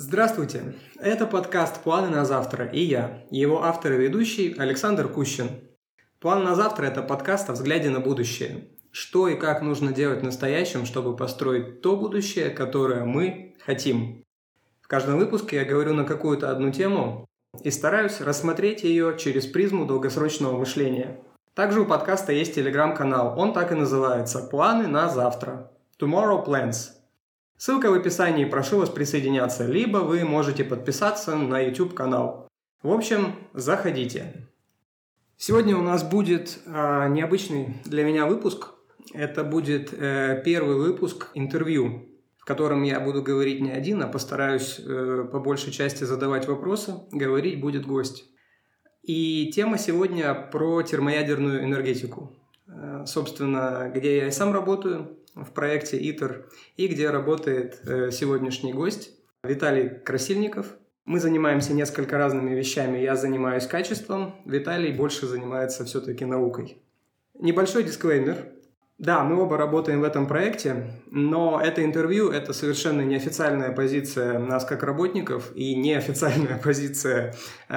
Здравствуйте! Это подкаст «Планы на завтра» и я, его автор и ведущий Александр Кущин. «План на завтра» – это подкаст о взгляде на будущее. Что и как нужно делать в настоящем, чтобы построить то будущее, которое мы хотим. В каждом выпуске я говорю на какую-то одну тему и стараюсь рассмотреть ее через призму долгосрочного мышления. Также у подкаста есть телеграм-канал, он так и называется «Планы на завтра» – «Tomorrow Plans». Ссылка в описании, прошу вас присоединяться, либо вы можете подписаться на YouTube канал. В общем, заходите. Сегодня у нас будет э, необычный для меня выпуск. Это будет э, первый выпуск интервью, в котором я буду говорить не один, а постараюсь э, по большей части задавать вопросы. Говорить будет гость. И тема сегодня про термоядерную энергетику. Э, собственно, где я и сам работаю, в проекте ИТЕР, и где работает э, сегодняшний гость Виталий Красильников. Мы занимаемся несколько разными вещами. Я занимаюсь качеством, Виталий больше занимается все-таки наукой. Небольшой дисклеймер. Да, мы оба работаем в этом проекте, но это интервью – это совершенно неофициальная позиция нас как работников и неофициальная позиция э,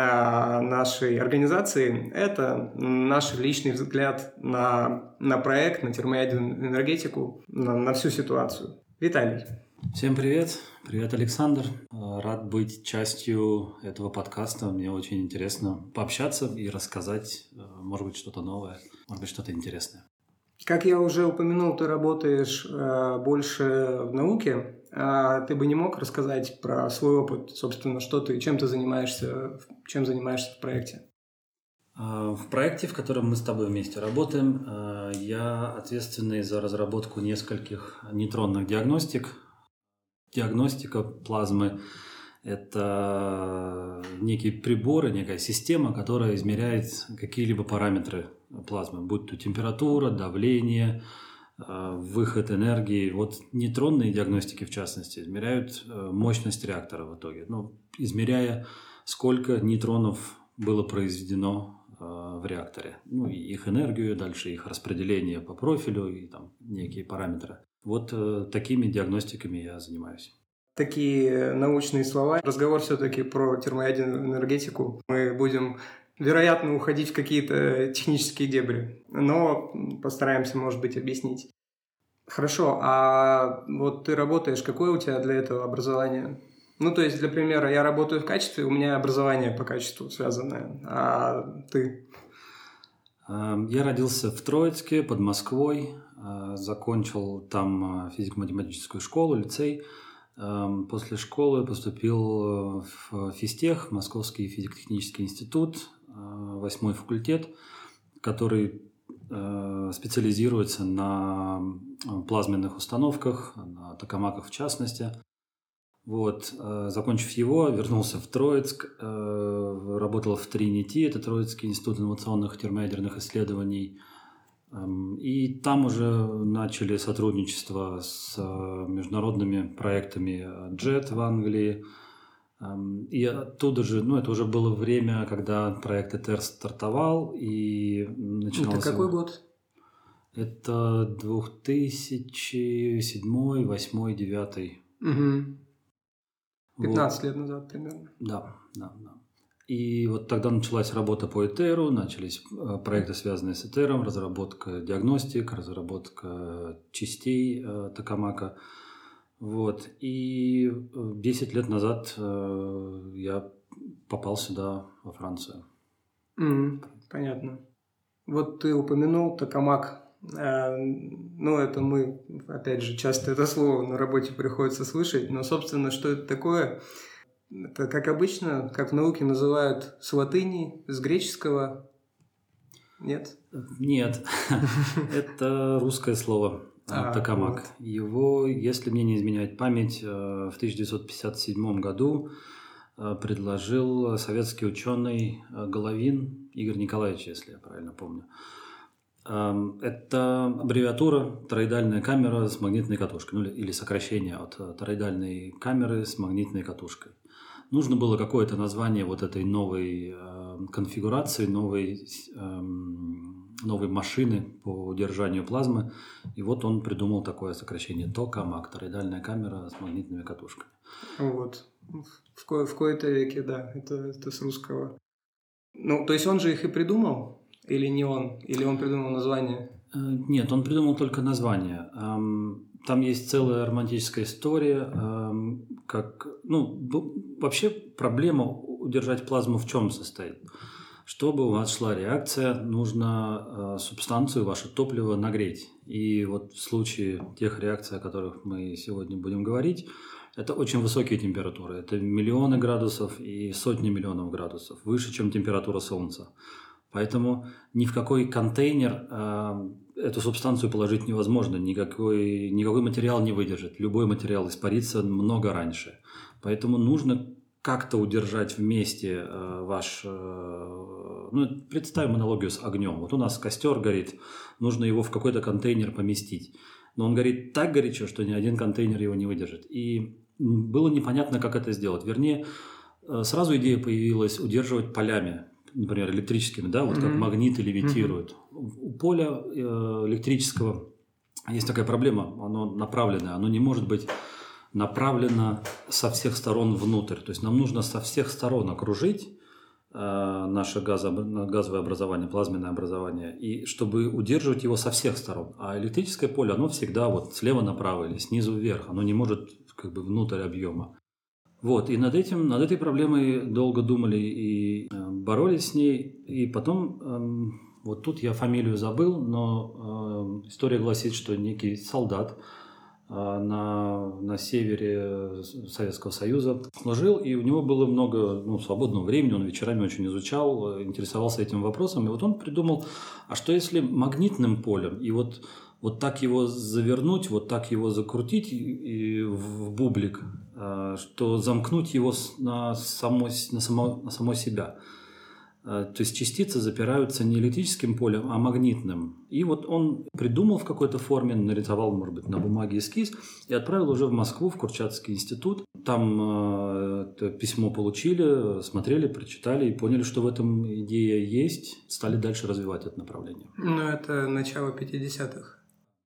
нашей организации. Это наш личный взгляд на, на проект, на термоядерную на, на всю ситуацию. Виталий. Всем привет. Привет, Александр. Рад быть частью этого подкаста. Мне очень интересно пообщаться и рассказать, э, может быть, что-то новое, может быть, что-то интересное. Как я уже упомянул, ты работаешь э, больше в науке. А ты бы не мог рассказать про свой опыт, собственно, что ты, чем ты занимаешься, чем занимаешься в проекте? А, в проекте, в котором мы с тобой вместе работаем, э, я ответственный за разработку нескольких нейтронных диагностик. Диагностика плазмы это некие приборы, некая система, которая измеряет какие-либо параметры плазмы, будь то температура, давление, э, выход энергии. Вот нейтронные диагностики, в частности, измеряют э, мощность реактора в итоге. Ну, измеряя, сколько нейтронов было произведено э, в реакторе. Ну, и их энергию, дальше их распределение по профилю и там некие параметры. Вот такими диагностиками я занимаюсь такие научные слова. Разговор все-таки про термоядерную энергетику. Мы будем вероятно, уходить в какие-то технические дебри, но постараемся, может быть, объяснить. Хорошо, а вот ты работаешь, какое у тебя для этого образование? Ну, то есть, для примера, я работаю в качестве, у меня образование по качеству связанное, а ты? Эм, я родился в Троицке, под Москвой, э, закончил там э, физико-математическую школу, лицей – после школы поступил в физтех, Московский физико-технический институт, э, восьмой факультет, который э, специализируется на э, плазменных установках, на токамаках в частности. Вот, закончив его, вернулся в Троицк, работал в Тринити, это Троицкий институт инновационных термоядерных исследований – и там уже начали сотрудничество с международными проектами JET в Англии. И оттуда же, ну, это уже было время, когда проект ЭТР стартовал и начинался... Это какой год? Это 2007, 2008, 2009. Угу. 15 вот. лет назад примерно. Да, да, да. И вот тогда началась работа по Этеру, начались э, проекты, связанные с Этером, разработка диагностик, разработка частей э, Токамака. Вот. И 10 э, лет назад э, я попал сюда, во Францию. Mm, понятно. Вот ты упомянул Токамак. Э, ну, это мы, опять же, часто это слово на работе приходится слышать, но, собственно, что это такое? Это, как обычно, как в науке называют с латыни, с греческого. Нет? Нет. Это русское слово а, токамак. Его, если мне не изменяет память, э, в 1957 году э, предложил советский ученый э, Головин Игорь Николаевич, если я правильно помню. Эм, это аббревиатура тороидальная камера с магнитной катушкой, ну или сокращение от тороидальной камеры с магнитной катушкой нужно было какое-то название вот этой новой конфигурации, новой э, новой машины по удержанию плазмы. И вот он придумал такое сокращение токамак, тороидальная камера с магнитными катушками. Вот. В, ко- в кои-то веке, да, это, это с русского. Ну, то есть он же их и придумал? Или не он? Или он придумал название? Э, Нет, он придумал только название. Ам, Там есть целая романтическая история, как, ну, вообще проблема удержать плазму в чем состоит? Чтобы у вас шла реакция, нужно э, субстанцию, ваше топливо нагреть. И вот в случае тех реакций, о которых мы сегодня будем говорить, это очень высокие температуры. Это миллионы градусов и сотни миллионов градусов, выше, чем температура Солнца. Поэтому ни в какой контейнер э, эту субстанцию положить невозможно, никакой, никакой материал не выдержит. Любой материал испарится много раньше. Поэтому нужно как-то удержать вместе э, ваш... э, ну, представим аналогию с огнем. Вот у нас костер горит, нужно его в какой-то контейнер поместить. Но он горит так горячо, что ни один контейнер его не выдержит. И было непонятно, как это сделать. Вернее, э, сразу идея появилась удерживать полями, например, электрическими, да, вот как Мгм. магниты левитируют. У поля электрического есть такая проблема, оно направленное, оно не может быть направлено со всех сторон внутрь. То есть нам нужно со всех сторон окружить э, наше газо- газовое образование, плазменное образование, и чтобы удерживать его со всех сторон. А электрическое поле, оно всегда вот слева направо или снизу вверх, оно не может как бы внутрь объема. Вот, и над этим, над этой проблемой долго думали и э, боролись с ней, и потом, эм, вот тут я фамилию забыл, но э, история гласит, что некий солдат на, на севере Советского Союза служил, и у него было много ну, свободного времени, он вечерами очень изучал, интересовался этим вопросом, и вот он придумал, а что если магнитным полем, и вот вот так его завернуть, вот так его закрутить и, и в бублик, э, что замкнуть его на само, на само, на само себя. Э, То есть частицы запираются не электрическим полем, а магнитным. И вот он придумал в какой-то форме, нарисовал, может быть, на бумаге эскиз и отправил уже в Москву, в Курчатский институт. Там э, письмо получили, смотрели, прочитали и поняли, что в этом идея есть, стали дальше развивать это направление. Ну, это начало 50-х.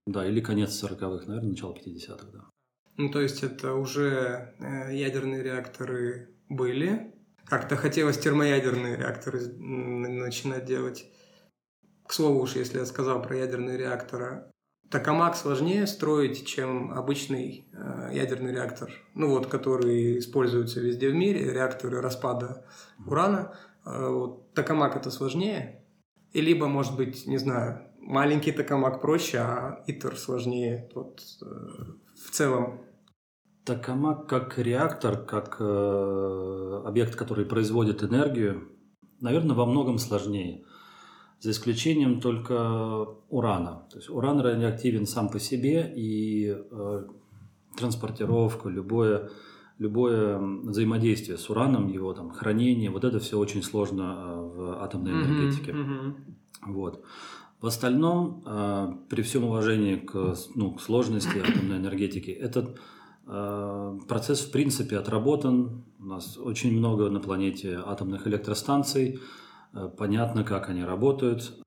Да, или конец 40-х, наверное, начало 50-х, да. Ну, то есть это уже э, ядерные реакторы были. Как-то хотелось термоядерные реакторы начинать делать. К слову уж, если я сказал про ядерные реакторы, токамак сложнее строить, чем обычный э, ядерный реактор. Ну вот, который используется везде в мире, реакторы распада урана. Э, вот, токамак это сложнее. И либо, может быть, не знаю, маленький токамак проще, а итер сложнее. Вот, э, в целом Токамак как реактор, как э, объект, который производит энергию, наверное, во многом сложнее. За исключением только урана. То есть уран радиоактивен сам по себе, и э, транспортировка, любое, любое взаимодействие с ураном, его там хранение, вот это все очень сложно э, в атомной энергетике. Мгм. Вот. В остальном, э, при всем уважении к, ну, к сложности атомной энергетики, этот процесс в принципе отработан. У нас очень много на планете атомных электростанций. Э, понятно, как они работают.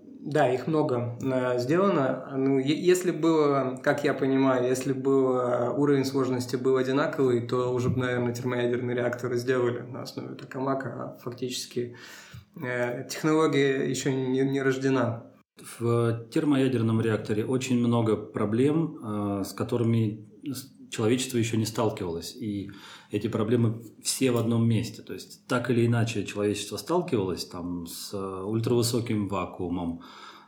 Да, их много э, сделано. Ну, если было, как я понимаю, если был э, уровень сложности был одинаковый, то уже, бы, наверное, термоядерные реакторы сделали на основе токамака, а фактически э, технология еще не, не рождена. В термоядерном реакторе очень много проблем, э, с которыми человечество еще не сталкивалось. И эти проблемы все в одном месте. То есть так или иначе человечество сталкивалось там, с э, ультравысоким вакуумом,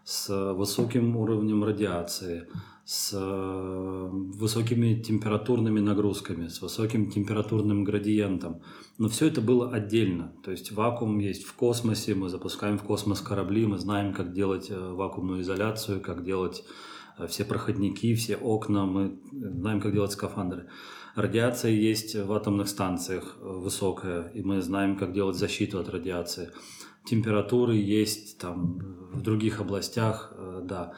с высоким уровнем радиации, с э, высокими температурными нагрузками, с высоким температурным градиентом. Но все это было отдельно. То есть вакуум есть в космосе, мы запускаем в космос корабли, мы знаем, как делать э, вакуумную изоляцию, как делать э, все проходники, все окна, мы знаем, как делать скафандры. Радиация есть в атомных станциях э, высокая, и мы знаем, как делать защиту от радиации. Температуры есть там в других областях, э, да.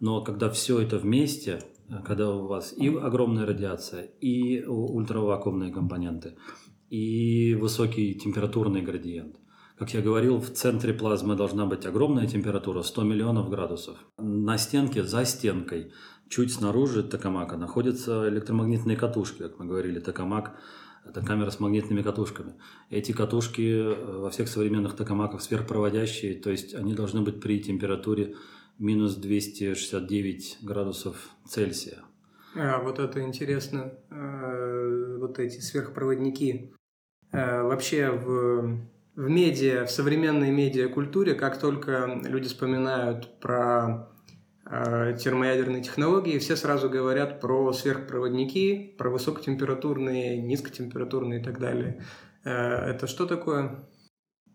Но когда все это вместе, э, когда у вас и огромная радиация, и ультравакуумные компоненты, и высокий температурный градиент, Как я говорил, в центре плазмы должна быть огромная температура, 100 миллионов градусов. На стенке, за стенкой, чуть снаружи токамака находятся электромагнитные катушки, как мы говорили, токамак – это камера с магнитными катушками. Эти катушки э, во всех современных токамаках сверхпроводящие, то есть они должны быть при температуре минус 269 градусов Цельсия. А, вот это интересно, э, вот эти сверхпроводники. Э, вообще в в медиа, в современной медиакультуре, как только люди вспоминают про э, термоядерные технологии, все сразу говорят про сверхпроводники, про высокотемпературные, низкотемпературные и так далее. Э, это что такое?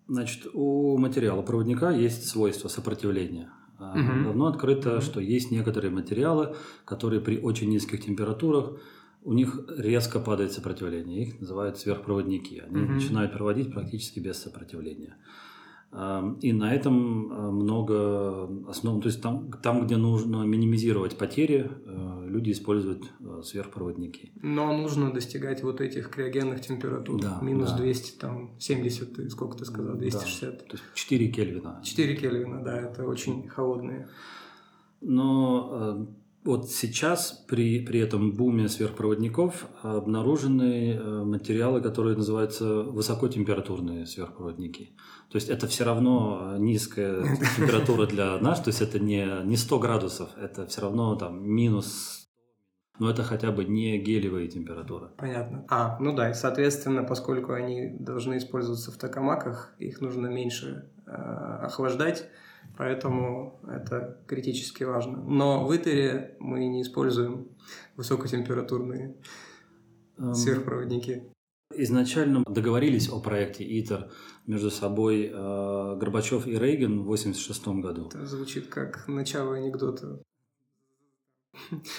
Значит, у материала проводника есть свойство сопротивления. Угу. Давно открыто, что есть некоторые материалы, которые при очень низких температурах у них резко падает сопротивление. Их называют сверхпроводники. Они угу. начинают проводить практически без сопротивления. И на этом э, много основ, то есть там, там, где нужно минимизировать потери, э, люди используют э, сверхпроводники. Но нужно достигать вот этих криогенных температур. Да, Минус да. 200, там, 70, сколько ты сказал, 260. Да, то есть 4 Кельвина. 4 Кельвина, да, это очень холодные. Но вот сейчас при, при этом буме сверхпроводников обнаружены э, материалы, которые называются высокотемпературные сверхпроводники. То есть это все равно низкая температура для нас, то есть это не, не 100 градусов, это все равно там минус но это хотя бы не гелевая температура. Понятно. А, ну да, и соответственно, поскольку они должны использоваться в токамаках, их нужно меньше э, охлаждать, Поэтому это критически важно. Но в Итере мы не используем высокотемпературные эм, сверхпроводники. Изначально договорились о проекте ИТЕР между собой э, Горбачев и Рейган в 1986 году. Это звучит как начало анекдота.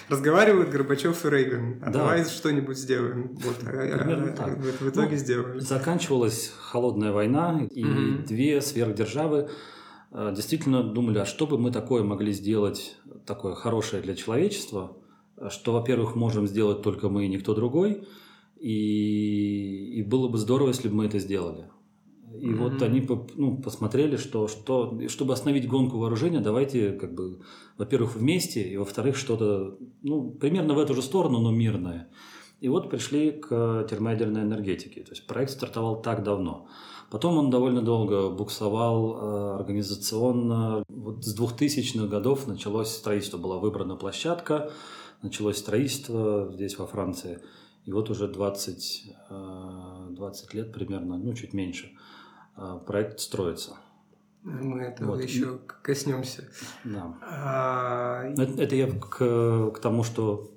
Разговаривают Горбачев и Рейган. А да. давай что-нибудь сделаем. Вот, а, а, так. В, итоге ну, сделали. Заканчивалась холодная война, и угу. две сверхдержавы действительно думали, а что бы мы такое могли сделать, такое хорошее для человечества, что, во-первых, можем сделать только мы и никто другой, и, и было бы здорово, если бы мы это сделали. И mm-hmm. вот они ну, посмотрели, что, что чтобы остановить гонку вооружения, давайте, как бы, во-первых, вместе, и во-вторых, что-то, ну, примерно в эту же сторону, но мирное. И вот пришли к термоядерной энергетике. То есть проект стартовал так давно. Потом он довольно долго буксовал э, организационно. Вот с 2000-х годов началось строительство, была выбрана площадка, началось строительство здесь, во Франции. И вот уже 20, 20 э, лет примерно, ну, чуть меньше, э, проект строится. Мы этого вот. еще коснемся. Да. А... Это, это я к, к тому, что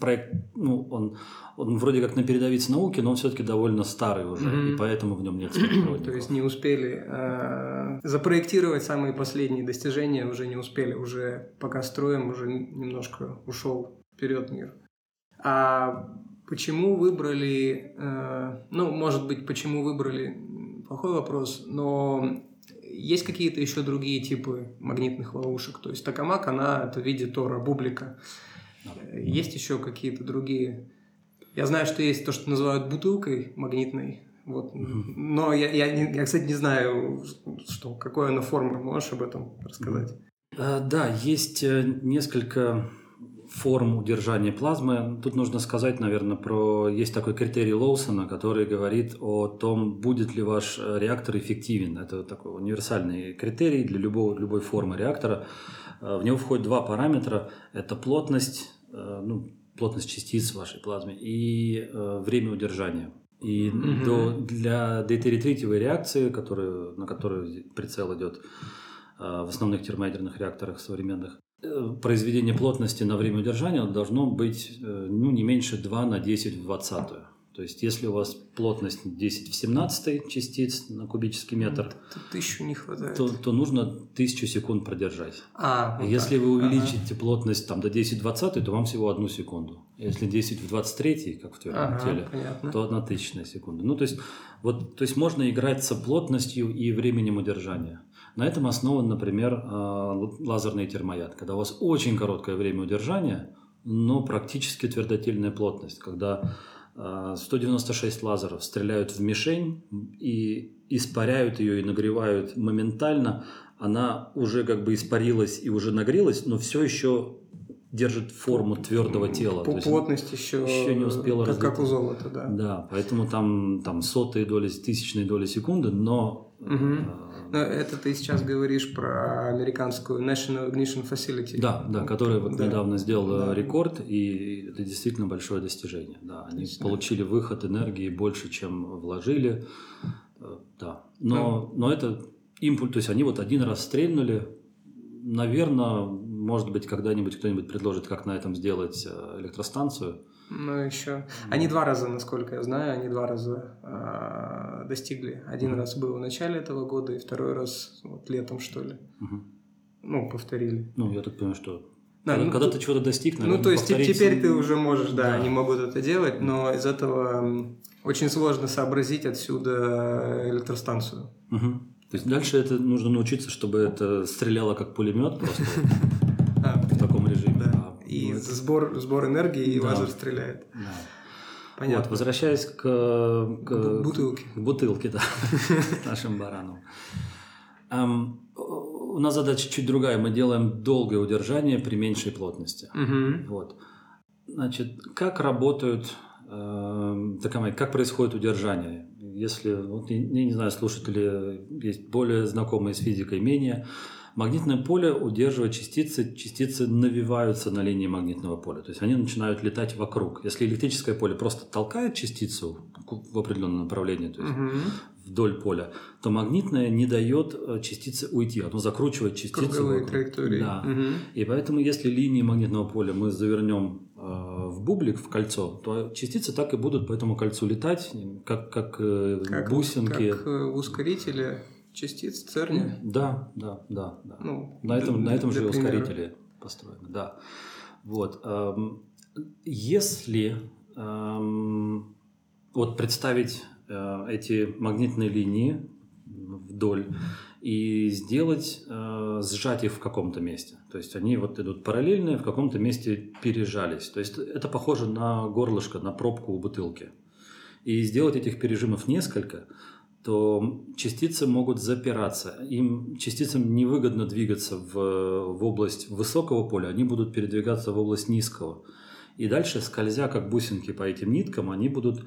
проект, ну, он, он вроде как на передовице науки, но он все-таки довольно старый уже, mm-hmm. и поэтому в нем нет То есть не успели э, запроектировать самые последние достижения, уже не успели, уже пока строим, уже немножко ушел вперед мир. А почему выбрали, э, ну, может быть, почему выбрали, плохой вопрос, но есть какие-то еще другие типы магнитных ловушек. То есть Токамак, она это в виде Тора, бублика. Есть еще какие-то другие. Я знаю, что есть то, что называют бутылкой магнитной. Вот. Но я, я, я, кстати, не знаю, что, какой она форма. Можешь об этом рассказать? А, да, есть э, несколько форм удержания плазмы. Тут нужно сказать, наверное, про... Есть такой критерий Лоусона, который говорит о том, будет ли ваш э, реактор эффективен. Это такой универсальный критерий для любого, любой формы реактора. Э, в него входят два параметра. Это плотность Э, ну, плотность частиц вашей плазме и время удержания. И mm-hmm. до, для дейтеритривой реакции, которую, на которую прицел идет в основных термоядерных реакторах современных, произведение плотности на время удержания должно быть э, ну, не меньше 2 на 10 в 20. То есть, если у вас плотность 10 в 17 частиц на кубический метр, то тысячу не хватает. То, то нужно тысячу секунд продержать. А, вот если так. вы увеличите ага. плотность там, до 10 в 20, то вам всего одну секунду. Если 10 в 23, как в твердом ага, теле, понятно. то одна тысячная секунда. Ну, то есть, вот, то есть можно играть со плотностью и временем удержания. На этом основан, например, а, лазерный термояд. Когда у вас очень короткое время удержания, но практически твердотельная плотность, когда 196 лазеров стреляют в мишень и испаряют ее и нагревают моментально. Она уже как бы испарилась и уже нагрелась, но все еще держит форму твердого тела. По плотность еще, еще не успела как, как у золота, да. Да, поэтому там, там сотые доли, тысячные доли секунды, но... Угу. Но это ты сейчас говоришь про американскую National Ignition Facility. Да, да, которая вот да. недавно сделала да. рекорд, и это действительно большое достижение. Да, они Отлично. получили выход энергии больше, чем вложили. Э, да, но, да. но это импульс, то есть они вот один раз стрельнули, наверное, может быть, когда-нибудь кто-нибудь предложит, как на этом сделать э, электростанцию. Ну, еще. Они два раза, насколько я знаю, они два раза э, достигли. Один раз был в начале этого года, и второй раз вот летом, что ли. Mm-hmm. Ну, повторили. Ну, я так понимаю, что да, когда, ну, когда ты чего-то достиг, наверное, Ну, то есть повторить... теперь ты уже можешь, да, да, они могут это делать, но из этого очень сложно сообразить отсюда электростанцию. Угу. То есть дальше это нужно научиться, чтобы это стреляло как пулемет просто сбор, сбор энергии, и лазер стреляет. Понятно. Вот, возвращаясь к, к бутылке. К бутылке, да, нашим баранам. у нас задача чуть другая. Мы делаем долгое удержание при меньшей плотности. Вот. Значит, как работают, э, такая, как происходит удержание? если, вот, я не знаю, слушатели есть более знакомые с физикой, менее, магнитное поле удерживает частицы, частицы навиваются на линии магнитного поля, то есть они начинают летать вокруг. Если электрическое поле просто толкает частицу в определенном направлении, то есть угу. вдоль поля, то магнитное не дает э, частице уйти, оно закручивает частицу. Круговые траектории. Да. Угу. И поэтому, если линии магнитного поля мы завернем Э, в бублик, в кольцо, то частицы так и будут по этому кольцу летать, как, как, э, как бусинки. Как в ускорителе частиц ЦЕРНе? Да, да, да. да. Ну, на этом, на этом же примера. ускорители построены, да. Вот. Эм, если эм, вот представить эти магнитные линии вдоль и сделать, э, сжать их в каком-то месте. То есть они вот идут параллельные, в каком-то месте пережались. То есть это похоже на горлышко, на пробку у бутылки. И сделать этих пережимов несколько, то частицы могут запираться. Им частицам невыгодно двигаться в, в область высокого поля, они будут передвигаться в область низкого. И дальше, скользя как бусинки по этим ниткам, они будут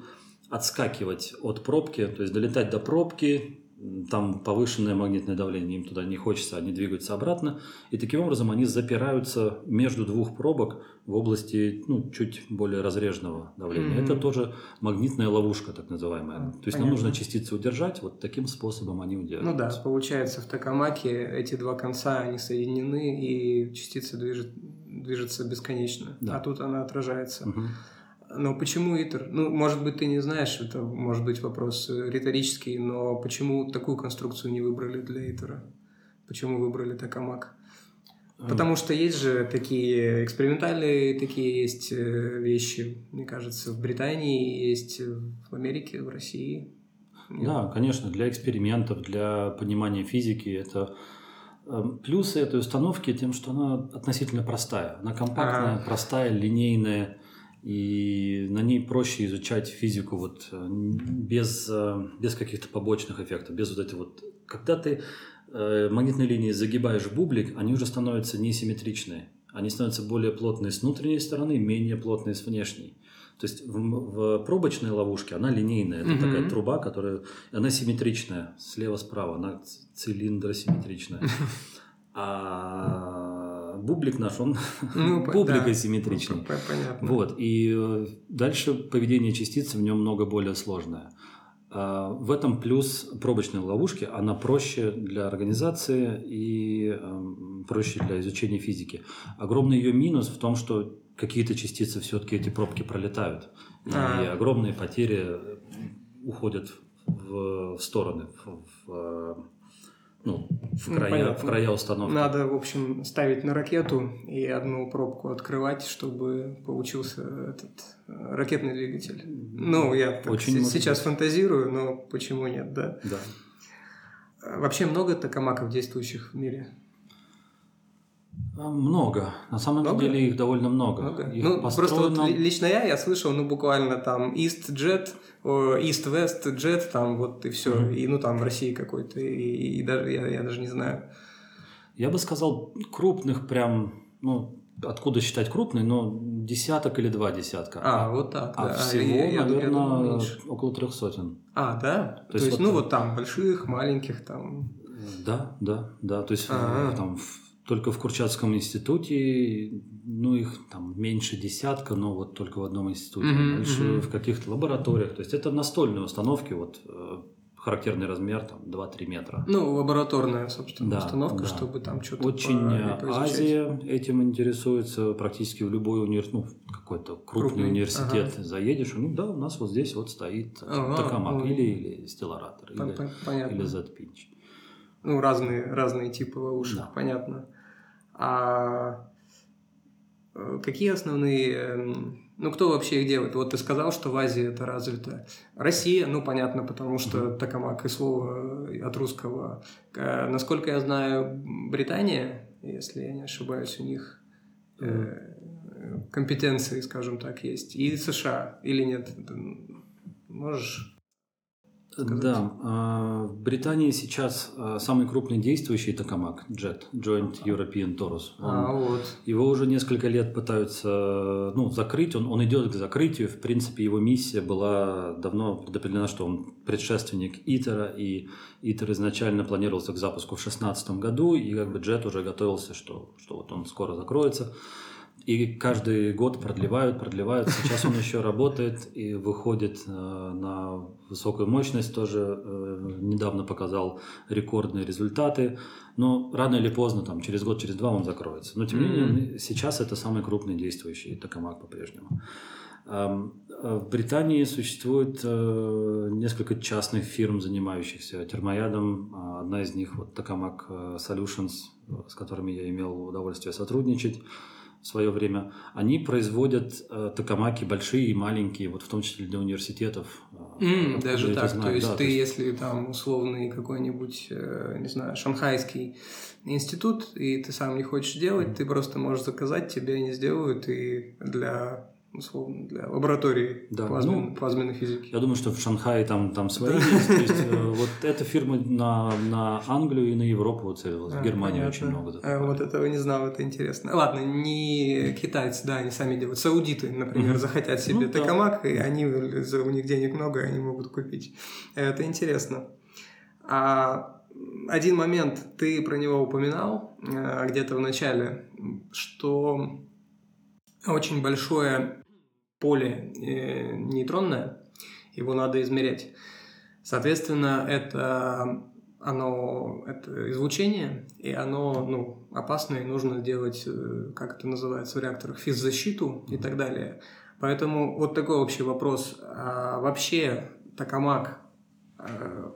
отскакивать от пробки, то есть долетать до пробки, там повышенное магнитное давление, им туда не хочется, они двигаются обратно, и таким образом они запираются между двух пробок в области ну, чуть более разреженного давления. Mm-hmm. Это тоже магнитная ловушка, так называемая. Mm-hmm. То есть Понятно. нам нужно частицы удержать, вот таким способом они удерживаются. Ну да, получается в токамаке эти два конца, они соединены, и частица движет, движется бесконечно, да. а тут она отражается. Mm-hmm. Но почему ИТР? Ну, может быть, ты не знаешь, это может быть вопрос риторический, но почему такую конструкцию не выбрали для ИТРа? Почему выбрали Токамак? Потому что есть же такие экспериментальные, такие есть э, вещи, мне кажется, в Британии, есть в Америке, в России. Нет? Да, конечно, для экспериментов, для понимания физики это эм, Плюсы этой установки тем, что она относительно простая. Она компактная, ага. простая, линейная и на ней проще изучать физику вот э, без, э, без каких-то побочных эффектов, без вот этой вот... Когда ты э, магнитной линии загибаешь бублик, они уже становятся несимметричные. Они становятся более плотные с внутренней стороны, менее плотные с внешней. То есть в, в пробочной ловушке она линейная, это mm-hmm. такая труба, которая она симметричная, слева-справа, она цилиндросимметричная. А бублик наш, он ну, бублик да, асимметричный. Понятно. Вот, и э, дальше поведение частицы в нем много более сложное. А, в этом плюс пробочной ловушки, она проще для организации и эм, проще для изучения физики. Огромный ее минус в том, что какие-то частицы все-таки эти пробки пролетают. И а. огромные потери уходят в, в стороны, в, в ну, в ну, края, ну, в края установки. Надо, в общем, ставить на ракету и одну пробку открывать, чтобы получился этот э, ракетный двигатель. Ну, я Очень сейчас быть. фантазирую, но почему нет, да? Да. Вообще много токамаков действующих в мире? А, много. На самом много? деле их довольно много. много. Их ну, построено... просто вот лично я, я слышал, ну, буквально там East-Jet, East-West Jet, там вот и все. Mm-hmm. И ну там в России какой-то. И, и даже я, я даже не знаю. Я бы сказал, крупных прям, ну, откуда считать крупный, но десяток или два десятка. А, вот так. А да. всего, я, наверное, я около трех сотен. А, да? То, То есть, есть вот, ну вот там больших, маленьких там. Да, да, да. То есть А-а-а. там только в Курчатском институте, ну их там меньше десятка, но вот только в одном институте, mm-hmm, mm-hmm. в каких-то лабораториях. То есть это настольные установки, вот э, характерный размер там 2-3 метра. Ну, лабораторная, собственно, да, установка, да. чтобы там что-то Очень по- Азия этим интересуется, практически в любой университет, ну, какой-то крупный, крупный. университет ага. заедешь, ну да, у нас вот здесь вот стоит ага, Токамак или, или Стелларатор, или, Понятно. или Z-Pinch. Ну, разные, разные типы ловушек, да. понятно. А э, какие основные эм, ну, кто вообще их делает? Вот ты сказал, что в Азии это развито. Россия, ну, понятно, потому что mm-hmm. токамак и слово э, от русского. Насколько я знаю, Британия, если я не ошибаюсь, у них компетенции, скажем так, есть. И США, или нет? Можешь сказать? Да, а, в Британии сейчас а, самый крупный действующий токамак JET, Joint European Torus. Он, а, вот. Его уже несколько лет пытаются ну, закрыть, он, он идет к закрытию. В принципе, его миссия была давно предопределена, что он предшественник ИТЕРа, и ИТЕР изначально планировался к запуску в 2016 году, и как бы JET уже готовился, что, что вот он скоро закроется. И каждый год продлевают, продлевают. Сейчас он еще работает и выходит э, на высокую мощность. Тоже э, недавно показал рекордные результаты. Но рано или поздно, там, через год, через два он закроется. Но тем не менее, сейчас это самый крупный действующий токамак по-прежнему. Эм, в Британии существует э, несколько частных фирм, занимающихся термоядом. Одна из них вот Tokamak Solutions, с которыми я имел удовольствие сотрудничать в свое время, они производят э, токамаки большие и маленькие, вот в том числе для университетов. Mm, даже так, знаю. то есть да, ты, то есть... если там условный какой-нибудь, э, не знаю, шанхайский институт, и ты сам не хочешь делать, mm. ты просто можешь заказать, тебе они сделают, и для условно, для лаборатории да, плазмен, ну, плазменной физики. Я думаю, что в Шанхае там, там свои есть. То есть э, вот эта фирма на, на Англию и на Европу целилась. В Германии очень много. А, вот этого не знал, это интересно. Ладно, не китайцы, да, они сами делают. Саудиты, например, захотят себе ну, токамак, и они, у них денег много, и они могут купить. Это интересно. А один момент, ты про него упоминал э, где-то в начале, что очень большое поле э, нейтронное, его надо измерять. Соответственно, это оно это излучение, и оно ну, опасное, и нужно делать, э, как это называется в реакторах, физзащиту и так далее. Поэтому вот такой общий вопрос. А вообще токамак э,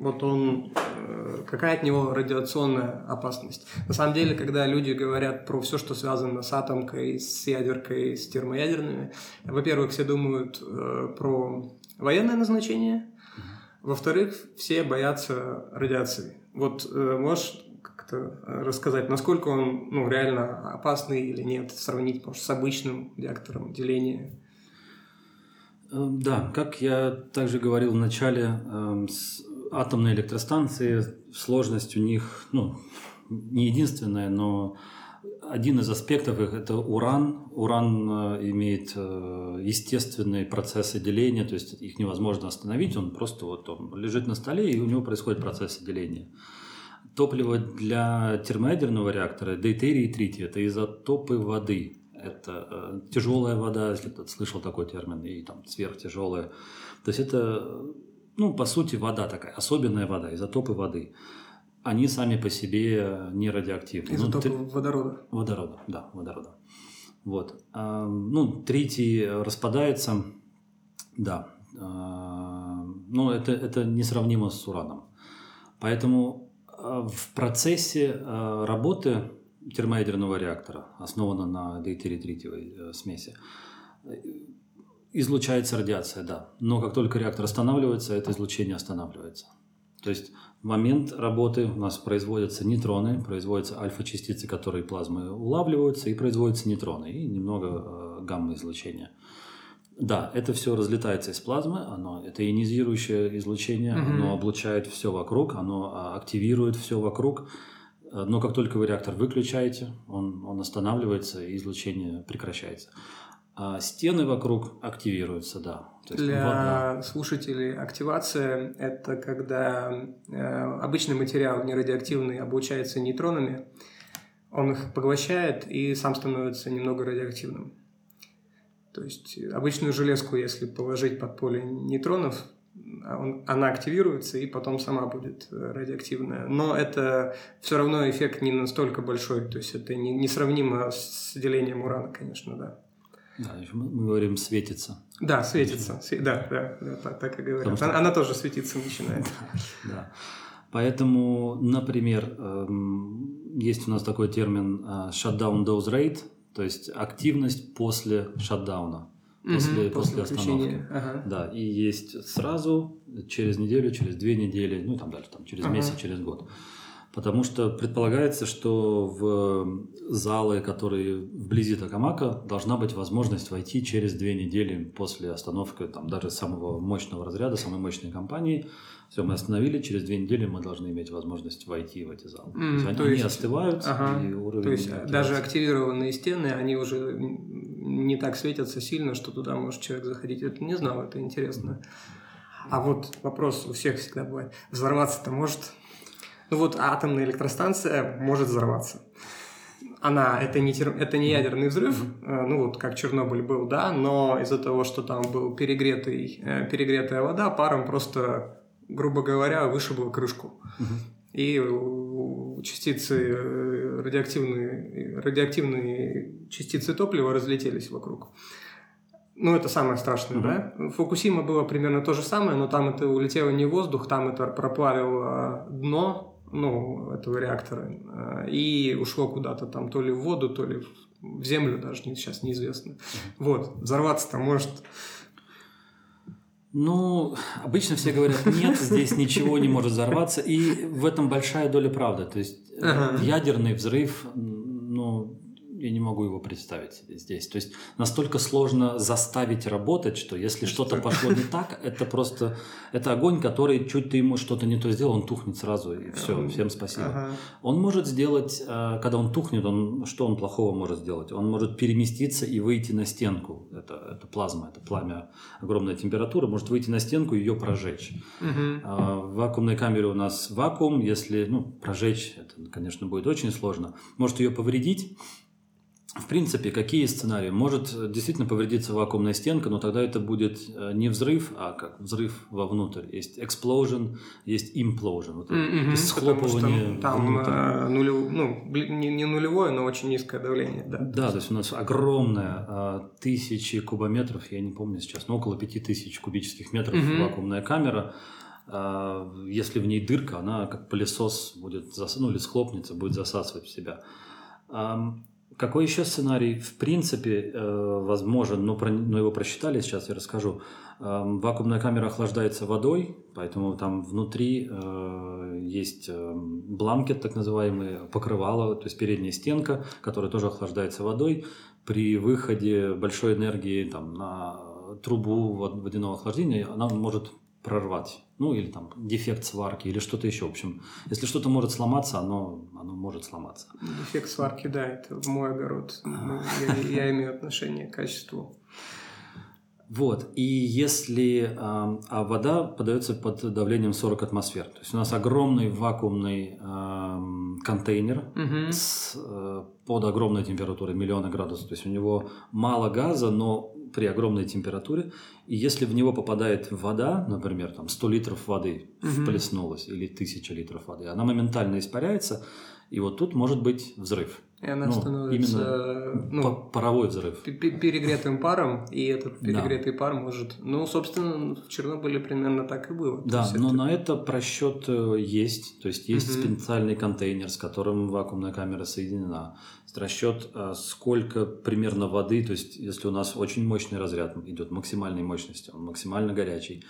вот он, э, какая от него радиационная опасность. На самом деле, когда люди говорят про все, что связано с атомкой, с ядеркой, с термоядерными, во-первых, все думают э, про военное назначение, во-вторых, все боятся радиации. Вот э, можешь как-то рассказать, насколько он ну, реально опасный или нет, сравнить может, с обычным реактором деления? Да, как я также говорил в начале, эм, атомные электростанции, сложность у них, ну, не единственная, но один из аспектов их – это уран. Уран э, имеет э, естественные процессы деления, то есть их невозможно остановить, он просто вот он лежит на столе, и у него происходит процесс деления. Топливо для термоядерного реактора, дейтерий и тритий – это изотопы воды. Это э, тяжелая вода, если кто-то слышал такой термин, и там сверхтяжелая. То есть это ну, по сути, вода такая, особенная вода, изотопы воды. Они сами по себе не радиоактивны. Ну, изотопы ну, водорода. Водорода, да, водорода. Вот. А, ну, тритий распадается, да. А, ну, это, это несравнимо с ураном. Поэтому а, в процессе а, работы термоядерного реактора, основанного на дейтерий-тритиевой э, смеси, Излучается радиация, да. Но как только реактор останавливается, это излучение останавливается. То есть в момент работы у нас производятся нейтроны, производятся альфа-частицы, которые плазмы улавливаются, и производятся нейтроны, и немного э, гамма-излучения. Да, это все разлетается из плазмы, оно, это ионизирующее излучение, mm-hmm. оно облучает все вокруг, оно а, активирует все вокруг, но как только вы реактор выключаете, он, он останавливается и излучение прекращается. А стены вокруг активируются, да. То есть Для вода. слушателей активация – это когда э, обычный материал нерадиоактивный облучается нейтронами, он их поглощает и сам становится немного радиоактивным. То есть обычную железку, если положить под поле нейтронов, он, она активируется и потом сама будет э, радиоактивная. Но это все равно эффект не настолько большой, то есть это не, несравнимо с делением урана, конечно, да. Да, мы говорим светится. Да, светится. Да, да, да так, так и говорят. Что... Она, тоже светиться начинает. Да. Поэтому, например, эм, есть у нас такой термин э, shutdown dose rate, то есть активность после шатдауна, после, угу, после, после остановки. Ага. Да, и есть сразу, через неделю, через две недели, ну и там дальше, там, через ага. месяц, через год. Потому что предполагается, что в залы, которые вблизи Токамака, должна быть возможность войти через две недели после остановки там, даже самого мощного разряда, самой мощной компании. Все, мы остановили, через две недели мы должны иметь возможность войти в эти залы. Mm, то есть, они, то есть, они остывают, ага, и уровень... То есть даже активированные стены, они уже не так светятся сильно, что туда может человек заходить. Это не знал, это интересно. А вот вопрос у всех всегда бывает. Взорваться-то может ну вот атомная электростанция может взорваться. Она, это не, это не ядерный взрыв, mm-hmm. ну вот как Чернобыль был, да, но из-за того, что там был перегретый, э, перегретая вода, паром просто, грубо говоря, вышибло крышку. И частицы э, радиоактивные, радиоактивные частицы топлива разлетелись вокруг. Ну, это самое страшное, угу. да? Фукусима было примерно то же самое, но там это улетело не воздух, там это проплавило дно ну, этого реактора, э, и ушло куда-то там то ли в воду, то ли в землю, даже сейчас неизвестно. Вот, взорваться-то может... Ну, обычно все говорят, нет, здесь ничего не может взорваться, и в этом большая доля правды. То есть ага. ядерный взрыв, ну, я не могу его представить себе здесь. То есть настолько сложно заставить работать, что если что-то пошло не так, это просто это огонь, который чуть ты ему что-то не то сделал, он тухнет сразу и все, всем спасибо. Ага. Он может сделать, э, когда он тухнет, он что он плохого может сделать? Он может переместиться и выйти на стенку. Это, это плазма, это пламя, огромная температура, может выйти на стенку и ее прожечь. Угу. В вакуумной камере у нас вакуум, если ну, прожечь, это, конечно, будет очень сложно. Может ее повредить, в принципе, какие сценарии? Может э, действительно повредиться вакуумная стенка, но тогда это будет э, не взрыв, а как взрыв вовнутрь. Есть explosion, есть implosion. Вот mm-hmm, есть схлопывание там внутрь. Э, нулев, ну, не, не нулевое, но очень низкое давление. Да, да то есть у нас огромная, тысячи кубометров, я не помню сейчас, но около пяти тысяч кубических метров mm-hmm. вакуумная камера. Если в ней дырка, она как пылесос будет, зас... ну или схлопнется, будет засасывать в себя. Какой еще сценарий, в принципе, э, возможен, но, про, но его просчитали, сейчас я расскажу. Э, вакуумная камера охлаждается водой, поэтому там внутри э, есть э, бланкет, так называемый, покрывало, то есть передняя стенка, которая тоже охлаждается водой. При выходе большой энергии там, на трубу водяного охлаждения она может прорвать. Ну, или там дефект сварки, или что-то еще. В общем, если что-то может сломаться, оно, оно может сломаться. Дефект сварки, да, это мой огород. Я, я имею отношение к качеству. Вот, и если... Э, а вода подается под давлением 40 атмосфер. То есть у нас огромный вакуумный э, контейнер угу. с, э, под огромной температурой, миллионы градусов. То есть у него мало газа, но при огромной температуре, и если в него попадает вода, например, там 100 литров воды угу. вплеснулась, или 1000 литров воды, она моментально испаряется, и вот тут может быть взрыв. И она ну, становится именно ну, паровой взрыв. Перегретым паром, и этот перегретый да. пар может... Ну, собственно, в Чернобыле примерно так и было. Да, но это... на это просчет э, есть. То есть есть угу. специальный контейнер, с которым вакуумная камера соединена. Расчет, э, сколько примерно воды, то есть если у нас очень мощный разряд идет максимальной мощности, он максимально горячий,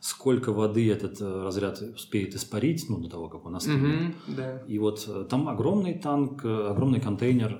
сколько воды этот э, разряд успеет испарить, ну, до того, как он остынет. Мгм, да. И вот э, там огромный танк, огромный контейнер,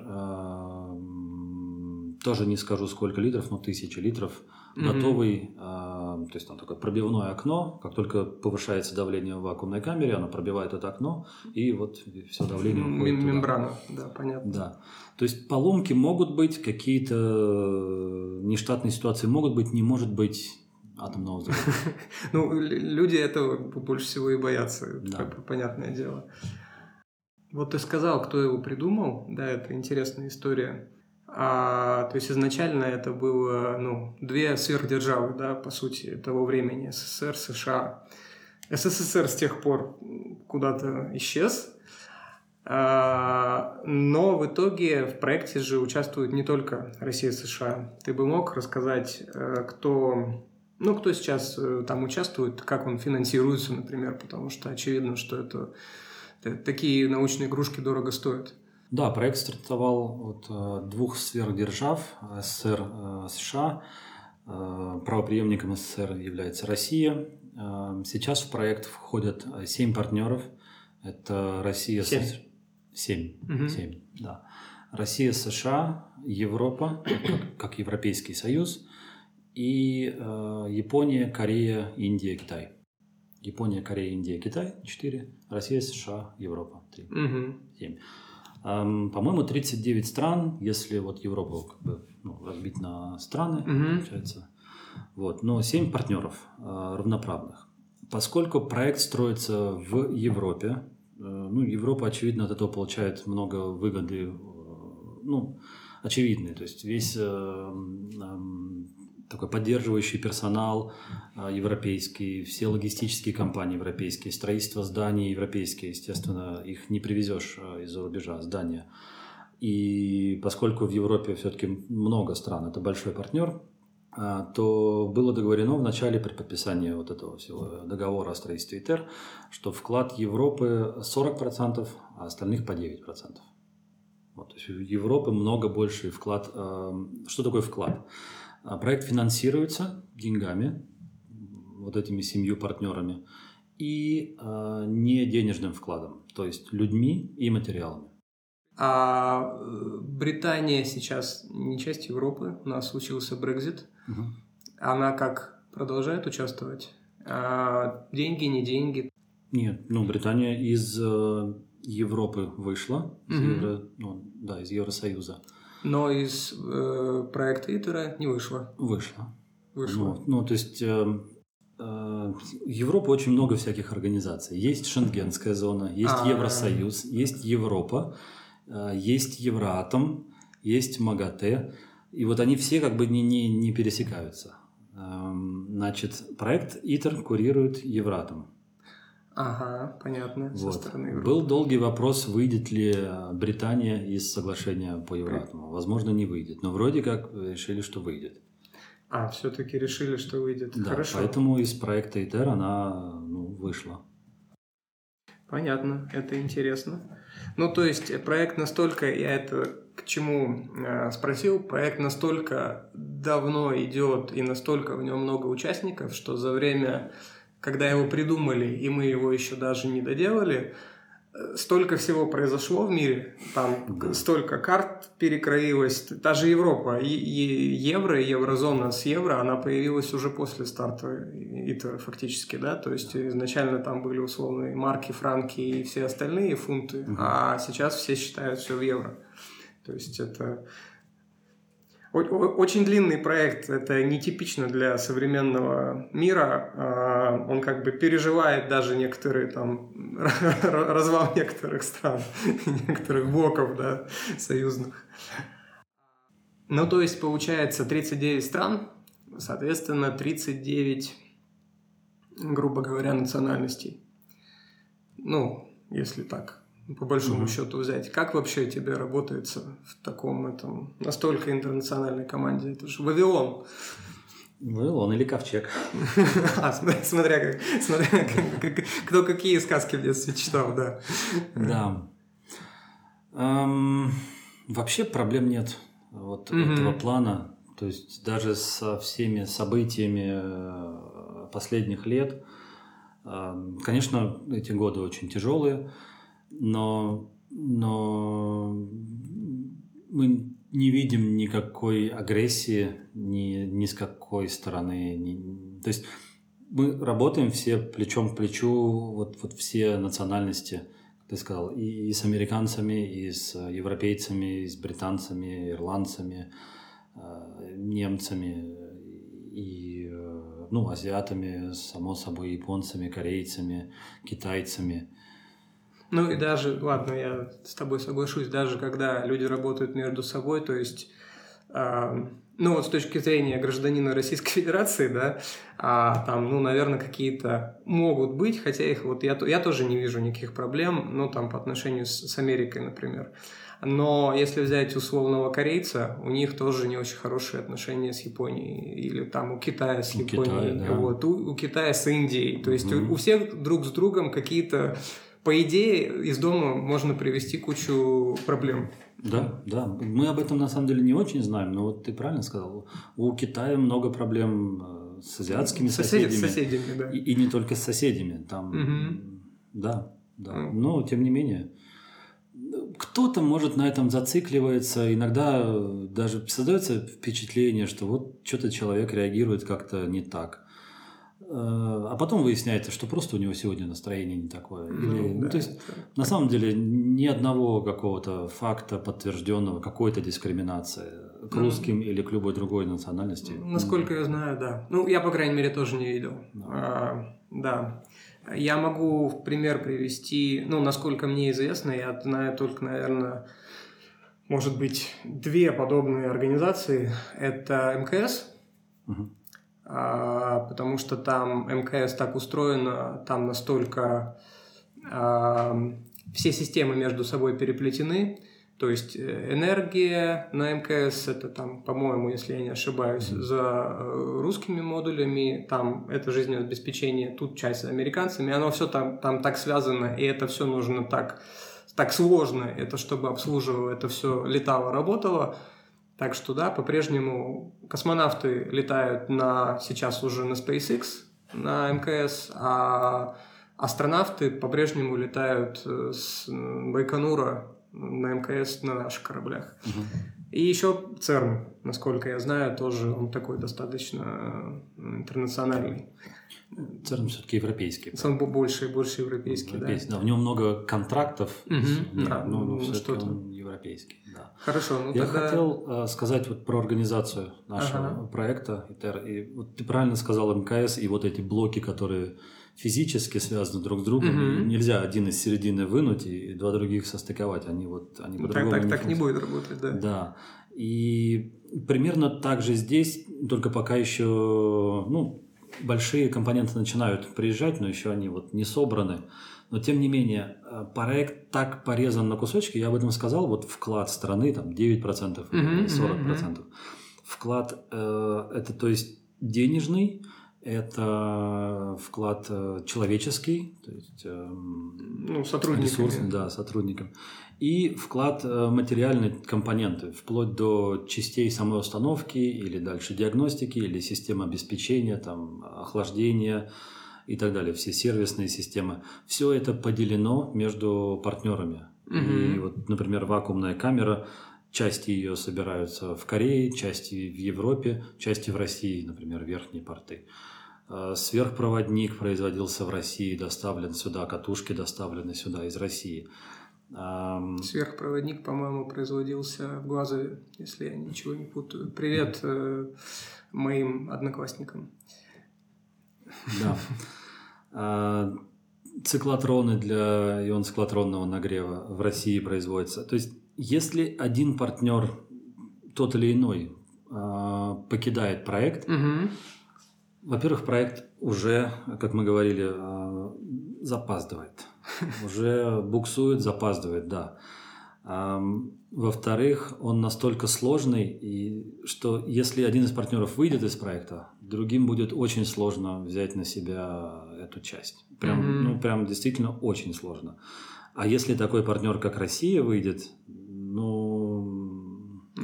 тоже не скажу сколько литров, но тысячи литров, Мгм. готовый, э, то есть там такое пробивное окно, как только повышается давление в вакуумной камере, оно пробивает это окно, и вот все давление уходит туда. Мембрана, да, понятно. Да. То есть поломки могут быть, какие-то э, нештатные ситуации могут быть, не может быть атомного взрыва. Ну, люди этого больше всего и боятся, это Да. понятное дело. Вот ты сказал, кто его придумал, да, это интересная история. А, то есть изначально это было, ну, две сверхдержавы, да, по сути, того времени, СССР, США. СССР с тех пор куда-то исчез, А, но в итоге в проекте же участвуют не только Россия и США. Ты бы мог рассказать, э, кто, ну, кто сейчас э, там участвует, как он финансируется, например, потому что очевидно, что это, т- такие научные игрушки дорого стоят. Да, проект стартовал от э, двух сверхдержав, СССР, э, США. Э, Правоприемником СССР является Россия. Э, Сейчас в проект входят э, семь партнеров. Это Россия... Семь. С- Семь. Мгм. Семь, да. Россия, США, Европа, как, как Европейский Союз, и э, Япония, Корея, Индия, Китай. Япония, Корея, Индия, Китай – четыре. Россия, США, Европа – три. Мгм. 7. По-моему, 39 стран, если вот Европу как бы, ну, разбить на страны, Мгм. получается. Вот. Но 7 партнеров а, равноправных. Поскольку проект строится в Европе, э, ну, Европа, очевидно, от этого получает много выгоды, э, ну, очевидные. То есть весь э, такой поддерживающий персонал а, европейский, все логистические компании европейские, строительство зданий европейские, естественно, их не привезешь а, из-за рубежа, здания. И поскольку в Европе все-таки много стран, это большой партнер, а, то было договорено в начале при подписании вот этого всего договора о строительстве ИТЕР, что вклад Европы 40%, а остальных по 9%. Вот, то есть у Европы много больший вклад. Что такое вклад? А, Проект финансируется деньгами, вот этими семью партнерами, и э, не денежным вкладом, то есть людьми и материалами. А э, Британия сейчас не часть Европы, у нас случился Брекзит. Мгм. Она как продолжает участвовать? А деньги, не деньги? Нет, ну Британия из э, Европы вышла, из, Мгм. Евро- ну, да, из Евросоюза Но из э, проекта ИТЕРа не вышло. вышла. Вышло. Ну, ну, то есть э, э, Европа очень много всяких организаций. Есть Шенгенская зона, есть А. Евросоюз, есть Европа, э, есть Евроатом, есть МАГАТЭ. И вот они все как бы не, не, не пересекаются. Эм, Значит, проект ИТЕР курирует Евратом. Ага, понятно. Со Вот. стороны Европы. Был долгий вопрос, выйдет ли э, Британия из соглашения по Евратому. Возможно, не выйдет, но вроде как решили, что выйдет. А, все-таки решили, что выйдет. Да, Хорошо. поэтому из проекта ИТЕР она ну, вышла. Понятно, это интересно. Ну, то есть э, проект настолько, я это к чему э, спросил, проект настолько давно идет и настолько в нем много участников, что за время, когда его придумали, и мы его еще даже не доделали, э, столько всего произошло в мире, там Да. столько карт перекроилось, даже Европа, и, и евро, и еврозона с евро, она появилась уже после старта ИТера фактически, да, то есть изначально там были условные марки, франки и все остальные фунты, Мгм. а сейчас все считают все в евро. То есть это очень длинный проект, это нетипично для современного мира. А, Он как бы переживает даже некоторые там развал некоторых стран, некоторых блоков, да, союзных. Ну, то есть, получается, 39 стран, соответственно, 39, грубо говоря, национальностей. Ну, если так, по большому Мгм. счету взять. Как вообще тебе работается в таком этом настолько интернациональной команде? Это же Вавилон. Вавилон или Ковчег. А, смотря, как, смотря как- кто какие сказки в детстве читал, да. Да. Эм, Вообще проблем нет вот Мгм. этого плана. То есть даже со всеми событиями, э, последних лет. Конечно, эти годы очень тяжелые, но, но мы не видим никакой агрессии ни, ни с какой стороны. Ни, то есть мы работаем все плечом к плечу, вот, вот все национальности, ты сказал, и, и с американцами, и с европейцами, и с британцами, ирландцами, э, немцами, и э, ну, азиатами, само собой, японцами, корейцами, китайцами. Ну и даже, ладно, я с тобой соглашусь, даже когда люди работают между собой, то есть, э, ну вот с точки зрения гражданина Российской Федерации, да, а, там, ну, наверное, какие-то могут быть, хотя их вот я, я тоже не вижу никаких проблем, ну, там, по отношению с, с Америкой, например. Но если взять условного корейца, у них тоже не очень хорошие отношения с Японией. Или там у Китая с Японией. Китая, да. вот, у, у Китая с Индией. То есть угу. у, у всех друг с другом какие-то по идее, из дома можно привести кучу проблем. Да, да. Мы об этом на самом деле не очень знаем, но вот ты правильно сказал. У Китая много проблем э, с азиатскими Соседи, соседями. Соседями, да. И, и не только с соседями. Там, угу. Да, да. Mm. Но тем не менее. Кто-то, может, на этом зацикливается. Иногда даже создается впечатление, что вот что-то человек реагирует как-то не так. Э, а потом выясняется, что просто у него сегодня настроение не такое. Ну Или, ну, да, то есть, это... на самом деле, ни одного какого-то факта подтвержденного, какой-то дискриминации к русским или к любой другой национальности. Насколько я знаю, да. Ну, я, по крайней мере, тоже не видел. Да. А, да. Я могу в пример привести, ну, насколько мне известно, я знаю только, наверное, может быть, две подобные организации. Это МКС, а, потому что там МКС так устроено, там настолько а, все системы между собой переплетены, то есть э, энергия на МКС, это там, по-моему, если я не ошибаюсь, за э, русскими модулями, там это жизнеобеспечение, тут часть с американцами, оно все там, там так связано, и это все нужно так, так сложно, это чтобы обслуживало, это все летало, работало, так что да, по-прежнему космонавты летают на сейчас уже на SpaceX, на МКС, а астронавты по-прежнему летают э, с Байконура на МКС на наших кораблях. Угу. И еще ЦЕРН, насколько я знаю, тоже он такой достаточно э, интернациональный. ЦЕРН все-таки европейский. Он больше и больше европейский, европейский да. да. В нем много контрактов, угу, да, но, но все-таки он европейский. Да. Хорошо, ну Я тогда... хотел э, сказать вот про организацию нашего ага. проекта ИТЕР. И вот ты правильно сказал МКС и вот эти блоки, которые физически связаны друг с другом. Угу. Нельзя один из середины вынуть и два других состыковать. Они вот они ну, по-другому так, так, не так не будет работать, да. Да. И примерно так же здесь, только пока еще ну, большие компоненты начинают приезжать, но еще они вот не собраны. Но тем не менее, э, проект так порезан на кусочки, я об этом сказал, вот вклад страны там 9% или 40%. Mm-hmm. Вклад э, это то есть денежный, это вклад э, человеческий, то есть э, ну, ресурсный, да, сотрудникам, и вклад э, материальной компоненты, вплоть до частей самой установки или дальше диагностики или системы обеспечения, там, охлаждения, и так далее, все сервисные системы, все это поделено между партнерами. Угу. И вот, например, вакуумная камера, части ее собираются в Корее, части в Европе, части в России, например, верхние порты. А сверхпроводник производился в России, доставлен сюда, катушки доставлены сюда из России. Сверхпроводник, по-моему, производился в Глазове, если я ничего не путаю. Привет э, моим одноклассникам. Да. А, циклотроны для ионциклотронного нагрева в России производятся. То есть, если один партнер, тот или иной, а, покидает проект, угу. во-первых, проект уже, как мы говорили, а, запаздывает. Уже буксует, запаздывает, да. Во-вторых, он настолько сложный, и что если один из партнеров выйдет из проекта, другим будет очень сложно взять на себя эту часть. Прям, mm-hmm. ну, прям действительно очень сложно. А если такой партнер, как Россия, выйдет,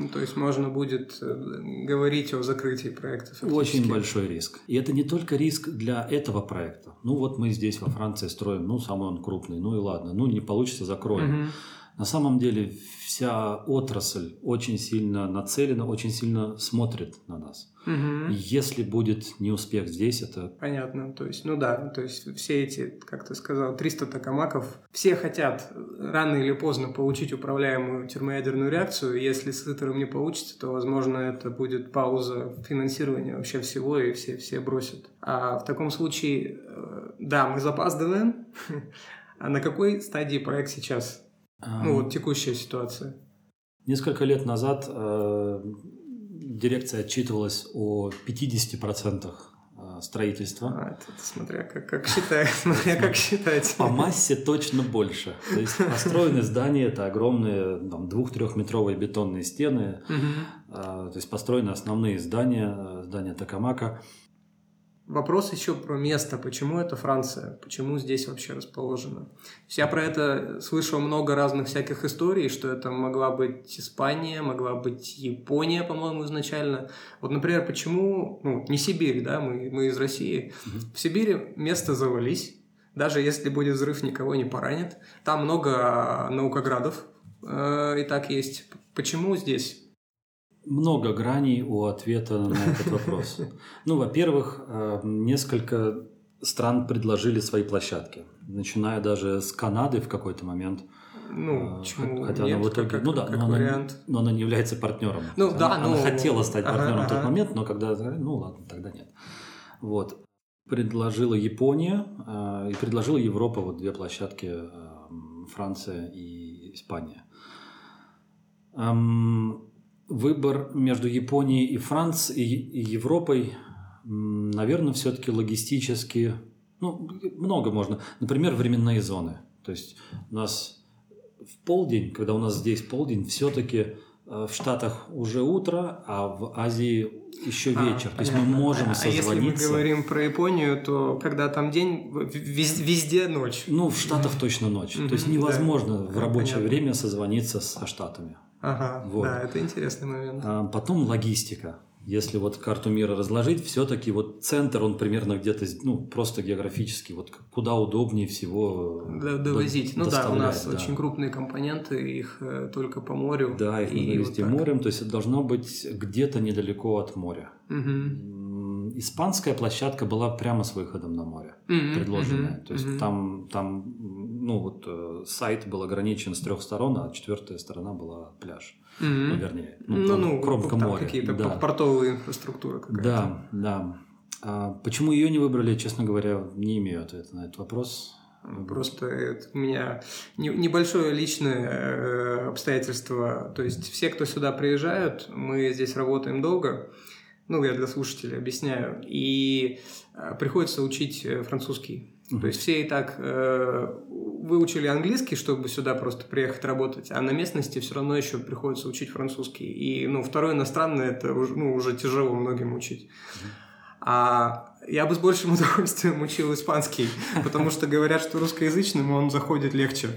ну... То есть можно будет э, говорить о закрытии проекта. Фактически. Очень большой риск. И это не только риск для этого проекта. Ну вот мы здесь во Франции строим, ну самый он крупный, ну и ладно, ну не получится, закроем. Угу. На самом деле вся отрасль очень сильно нацелена, очень сильно смотрит на нас. Угу. Если будет неуспех здесь, это... Понятно. То есть, ну да, то есть все эти, как ты сказал, 300 токамаков, все хотят рано или поздно получить управляемую термоядерную реакцию. Если с Итером не получится, то, возможно, это будет пауза финансирования вообще всего, и все, все бросят. А в таком случае, э, да, мы запаздываем. А на какой стадии проект сейчас? Ну, вот текущая ситуация. Несколько лет назад э, дирекция отчитывалась о 50% э, строительства. А, это, это смотря как, как считать, смотря как считать. По массе точно больше. То есть построенные здания это огромные там, двух-трехметровые бетонные стены. Угу. То есть построены основные здания, э, здания Такамака. Вопрос еще про место. Почему это Франция? Почему здесь вообще расположено? Я про это слышал много разных всяких историй, что это могла быть Испания, могла быть Япония, по-моему, изначально. Вот, например, почему, ну, не Сибирь, да, мы, мы из России. В Сибири место завались, даже если будет взрыв, никого не поранит. Там много наукоградов э, и так есть. Почему здесь? Много граней у ответа на этот вопрос. Ну, во-первых, э, несколько стран предложили свои площадки, начиная даже с Канады в какой-то момент. Ну, э, почему Хотя нет, она в итоге, как, ну да, как но, вариант. Она, но она не является партнером. Ну да, она, ну, она хотела стать партнером ага, в тот момент, но когда, ну ладно, тогда нет. Вот предложила Япония э, и предложила Европа вот две площадки э, Франция и Испания. Эм, выбор между Японией и Францией и Европой, наверное, все-таки логистически, ну, много можно. Например, временные зоны. То есть у нас в полдень, когда у нас здесь полдень, все-таки э, в Штатах уже утро, а в Азии еще а, вечер. А, то есть мы можем созвониться. А если мы говорим про Японию, то когда там день, везде, везде ночь. Ну, в Штатах точно ночь. То есть невозможно в рабочее время созвониться со Штатами. Ага, вот. да, это интересный момент. А потом логистика. Если вот карту мира разложить, все-таки вот центр, он примерно где-то, ну, просто географически, вот куда удобнее всего да, довозить. До, ну да, у нас да. очень крупные компоненты, их э, только по морю. Да, их нужно везти вот морем, то есть это должно быть где-то недалеко от моря. Угу. Испанская площадка была прямо с выходом на море, угу, предложенная. Угу, то есть угу. там, там ну вот э, сайт был ограничен с трех сторон, а четвертая сторона была пляж. Mm-hmm. Ну, вернее, ну, ну, ну кромка там моря. какие-то да. портовые инфраструктуры какая-то. Да, да. А почему ее не выбрали, честно говоря, не имею ответа на этот вопрос. Просто это у меня небольшое личное э, обстоятельство. То есть все, кто сюда приезжают, мы здесь работаем долго. Ну, я для слушателей объясняю. И э, приходится учить французский. Mm-hmm. То есть все и так э, выучили английский, чтобы сюда просто приехать работать, а на местности все равно еще приходится учить французский. И ну, второй иностранный это уже, ну, уже тяжело многим учить. Mm-hmm. А я бы с большим удовольствием учил испанский, потому что говорят, что русскоязычным он заходит легче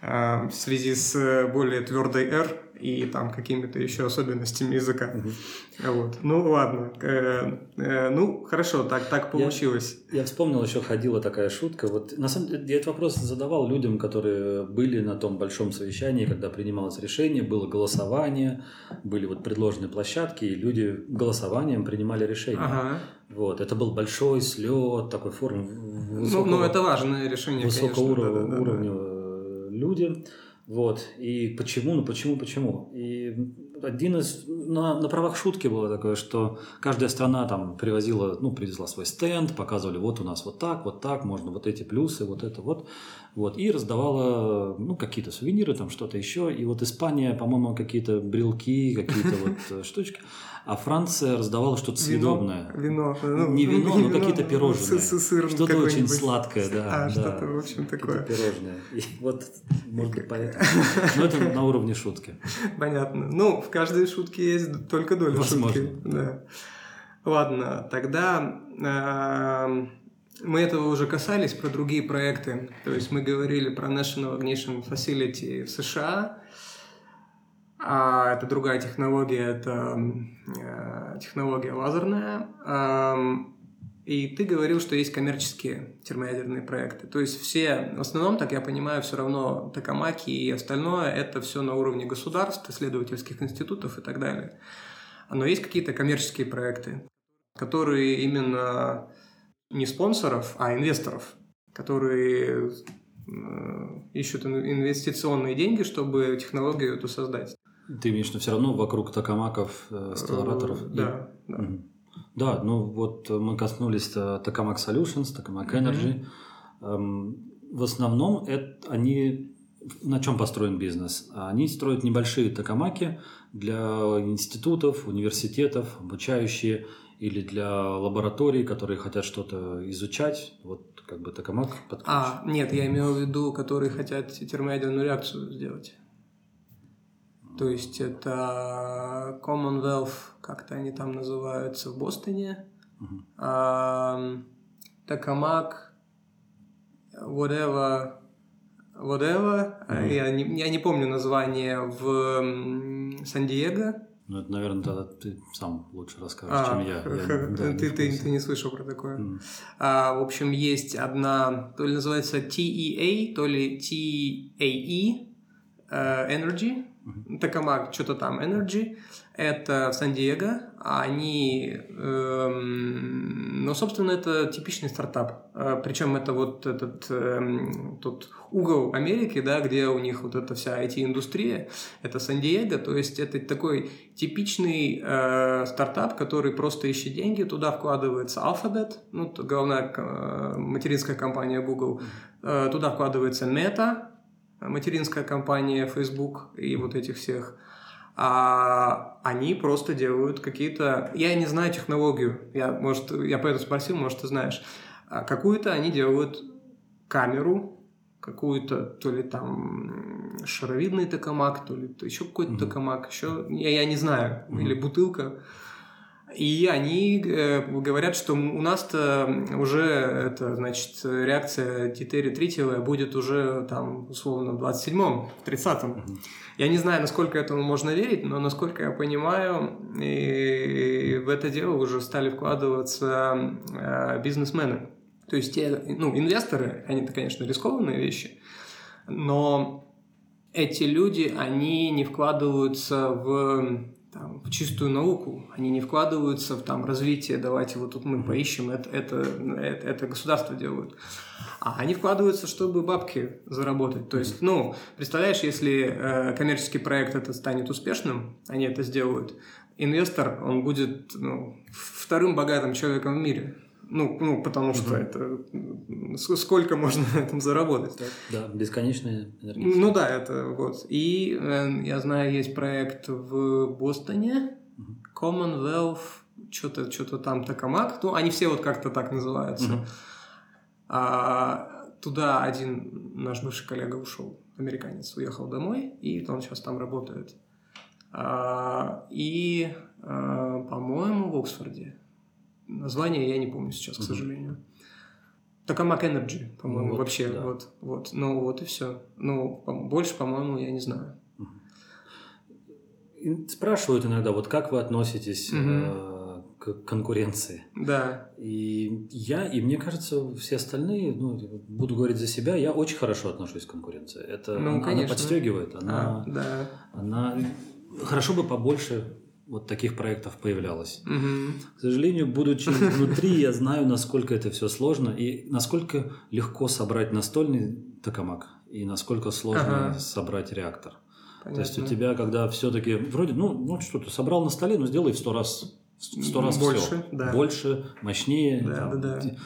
э, в связи с более твердой «р», и там какими-то еще особенностями языка. Угу. Вот. Ну ладно. Э, э, ну хорошо, так, так получилось. Я, я вспомнил, еще ходила такая шутка. Вот на самом деле я этот вопрос задавал людям, которые были на том большом совещании, когда принималось решение, было голосование, были вот предложены площадки, и люди голосованием принимали решение. Ага. Вот, это был большой слет, такой форум высокого, ну, ну, это важное решение, высокого конечно, уровня, да, да, уровня да. люди. Вот. И почему? Ну почему, почему? И один из... На, на правах шутки было такое, что каждая страна там привозила, ну, привезла свой стенд, показывали, вот у нас вот так, вот так, можно вот эти плюсы, вот это вот. Вот. И раздавала, ну, какие-то сувениры, там что-то еще. И вот Испания, по-моему, какие-то брелки, какие-то вот э, штучки а Франция раздавала что-то съедобное. Вино. Ну, не вино, но какие-то пирожные. Что-то очень сладкое, да. А, да. что-то, в общем, такое. Пирожное. И вот, может быть, поэтому. Но это на уровне шутки. Понятно. Ну, в каждой шутке есть только доля Возможно. шутки. Да. Ладно, тогда э, мы этого уже касались про другие проекты. То есть мы говорили про National Ignition Facility в США, а это другая технология, это э, технология лазерная. Эм, и ты говорил, что есть коммерческие термоядерные проекты. То есть все, в основном, так я понимаю, все равно токамаки и остальное, это все на уровне государств, исследовательских институтов и так далее. Но есть какие-то коммерческие проекты, которые именно не спонсоров, а инвесторов, которые э, ищут инвестиционные деньги, чтобы технологию эту создать. Ты имеешь в виду все равно вокруг токамаков, э, стеллараторов? Э, да, и... да. Да, ну вот мы коснулись Tokamak Solutions, Tokamak Energy. Mm-hmm. В основном это они на чем построен бизнес? Они строят небольшие токамаки для институтов, университетов, обучающие или для лабораторий, которые хотят что-то изучать. Вот как бы токамак подключен. А, нет, я имею в виду, которые хотят термоядерную реакцию сделать. То есть это Commonwealth, как-то они там называются в Бостоне, uh-huh. Токамак, whatever, whatever. Uh-huh. Я, не, я не помню название в Сан-Диего. Ну, это, наверное, тогда ты сам лучше расскажешь, а, чем я. я да, ты, ты, ты не слышал про такое. Mm. А, в общем, есть одна, то ли называется TEA, то ли TAE uh, Energy, Токамак, что-то там, Energy, это в Сан-Диего, они, эм, ну, собственно, это типичный стартап, э, причем это вот этот эм, тот угол Америки, да, где у них вот эта вся IT-индустрия, это Сан-Диего, то есть это такой типичный э, стартап, который просто ищет деньги, туда вкладывается Alphabet, ну, главная э, материнская компания Google, э, туда вкладывается Meta, материнская компания Facebook и вот этих всех, а они просто делают какие-то... Я не знаю технологию, я, может, я поэтому спросил, может, ты знаешь. А какую-то они делают камеру, какую-то то ли там шаровидный токамак, то ли еще какой-то mm-hmm. токамак, еще я, я не знаю, mm-hmm. или бутылка. И они э, говорят, что у нас-то уже это, значит, реакция титери тритиевая будет уже там, условно, в 27-м, в 30-м. Я не знаю, насколько этому можно верить, но насколько я понимаю, и в это дело уже стали вкладываться э, бизнесмены. То есть те, ну, инвесторы, они это, конечно, рискованные вещи, но эти люди, они не вкладываются в там, в чистую науку, они не вкладываются в там, развитие, давайте вот тут мы поищем, это, это, это, это государство делают. А они вкладываются, чтобы бабки заработать. То есть, ну, представляешь, если э, коммерческий проект это станет успешным, они это сделают, инвестор, он будет ну, вторым богатым человеком в мире. Ну, ну потому что угу. это сколько можно на этом заработать. Да, да бесконечная энергетика. Ну да, это вот. И э, я знаю, есть проект в Бостоне, угу. Commonwealth, что-то что там Токамак. Ну, они все вот как-то так называются. Угу. А, туда один наш бывший коллега ушел, американец, уехал домой, и он сейчас там работает. А, и, а, по-моему, в Оксфорде Название я не помню сейчас, к сожалению. Токамак Energy, по-моему, вот, вообще. Да. Вот, вот. Ну, вот и все. Ну, больше, по-моему, я не знаю. Спрашивают иногда, вот как вы относитесь угу. э, к конкуренции? Да. И я, и мне кажется, все остальные, ну, буду говорить за себя, я очень хорошо отношусь к конкуренции. Это ну, она, она подстегивает, она, а, да. она хорошо бы побольше вот таких проектов появлялось. Угу. К сожалению, будучи внутри, я знаю, насколько это все сложно и насколько легко собрать настольный токамак и насколько сложно ага. собрать реактор. Понятно. То есть у тебя, когда все-таки вроде, ну, ну что ты собрал на столе, ну сделай в сто раз в сто раз больше, все. Да. больше, мощнее. Да, там, да, да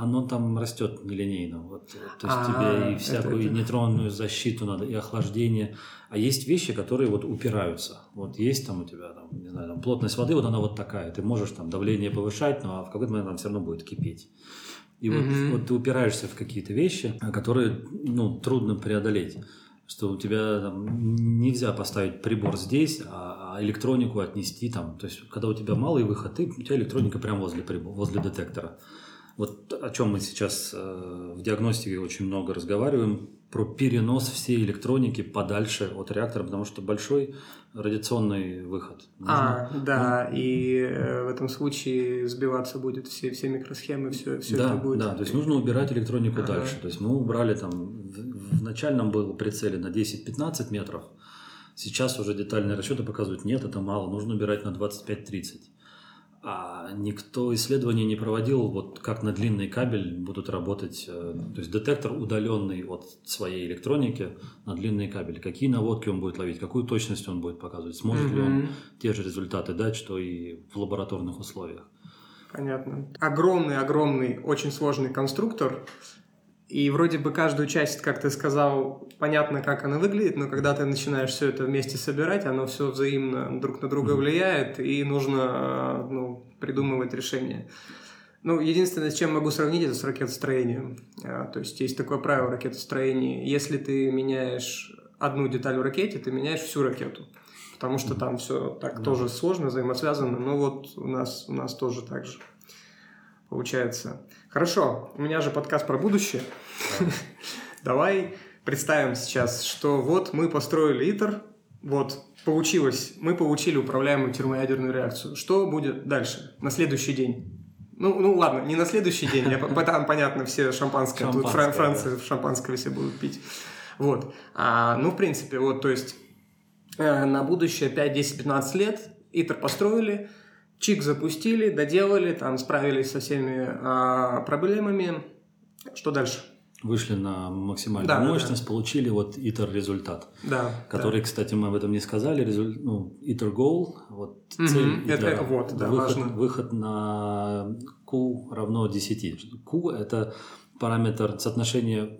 оно там растет нелинейно. Вот, то есть А-а-а, тебе и всякую это... нейтронную защиту надо, и охлаждение. А есть вещи, которые вот упираются. Вот есть там у тебя, там, не знаю, там, плотность воды, вот она вот такая. Ты можешь там давление повышать, но в какой-то момент она все равно будет кипеть. И вот, mm-hmm. вот ты упираешься в какие-то вещи, которые ну, трудно преодолеть. Что у тебя там, нельзя поставить прибор здесь, а, а электронику отнести там. То есть, когда у тебя малый выход, ты, у тебя электроника прямо возле, возле детектора. Вот о чем мы сейчас э, в диагностике очень много разговариваем, про перенос всей электроники подальше от реактора, потому что большой радиационный выход. Нужно, а, да, нужно... и э, в этом случае сбиваться будет все, все микросхемы, все, все да, это будет. Да, то есть нужно убирать электронику ага. дальше. То есть мы убрали там, в, в начальном был прицеле на 10-15 метров, сейчас уже детальные расчеты показывают, нет, это мало, нужно убирать на 25-30 а никто исследований не проводил, вот как на длинный кабель будут работать, э, то есть детектор удаленный от своей электроники на длинный кабель. Какие наводки он будет ловить, какую точность он будет показывать, сможет mm-hmm. ли он те же результаты дать, что и в лабораторных условиях. Понятно. Огромный-огромный, очень сложный конструктор, и вроде бы каждую часть, как ты сказал, понятно, как она выглядит, но когда ты начинаешь все это вместе собирать, оно все взаимно друг на друга влияет, и нужно ну, придумывать решение. Ну, единственное, с чем могу сравнить, это с ракетостроением. А, то есть есть такое правило ракетостроения. Если ты меняешь одну деталь в ракете, ты меняешь всю ракету. Потому что там все так да. тоже сложно, взаимосвязано. Но вот у нас, у нас тоже так же получается. Хорошо, у меня же подкаст про будущее. Давай представим сейчас, что вот мы построили ИТЕР, вот получилось, мы получили управляемую термоядерную реакцию. Что будет дальше, на следующий день? Ну, ну ладно, не на следующий день, я, там, понятно, все шампанское, шампанское тут Фран, Франция да. шампанское все будут пить. Вот. А, ну, в принципе, вот, то есть э, на будущее 5, 10, 15 лет ИТЕР построили, Чик запустили, доделали, там справились со всеми а, проблемами. Что дальше? Вышли на максимальную да, мощность, да, получили вот ИТЕР результат. Да. Который, да. кстати, мы об этом не сказали. Резуль... Ну, ИТЕР goal, вот угу, цель это, это вот, да, выход, важно. выход на Q равно 10. Q это параметр соотношения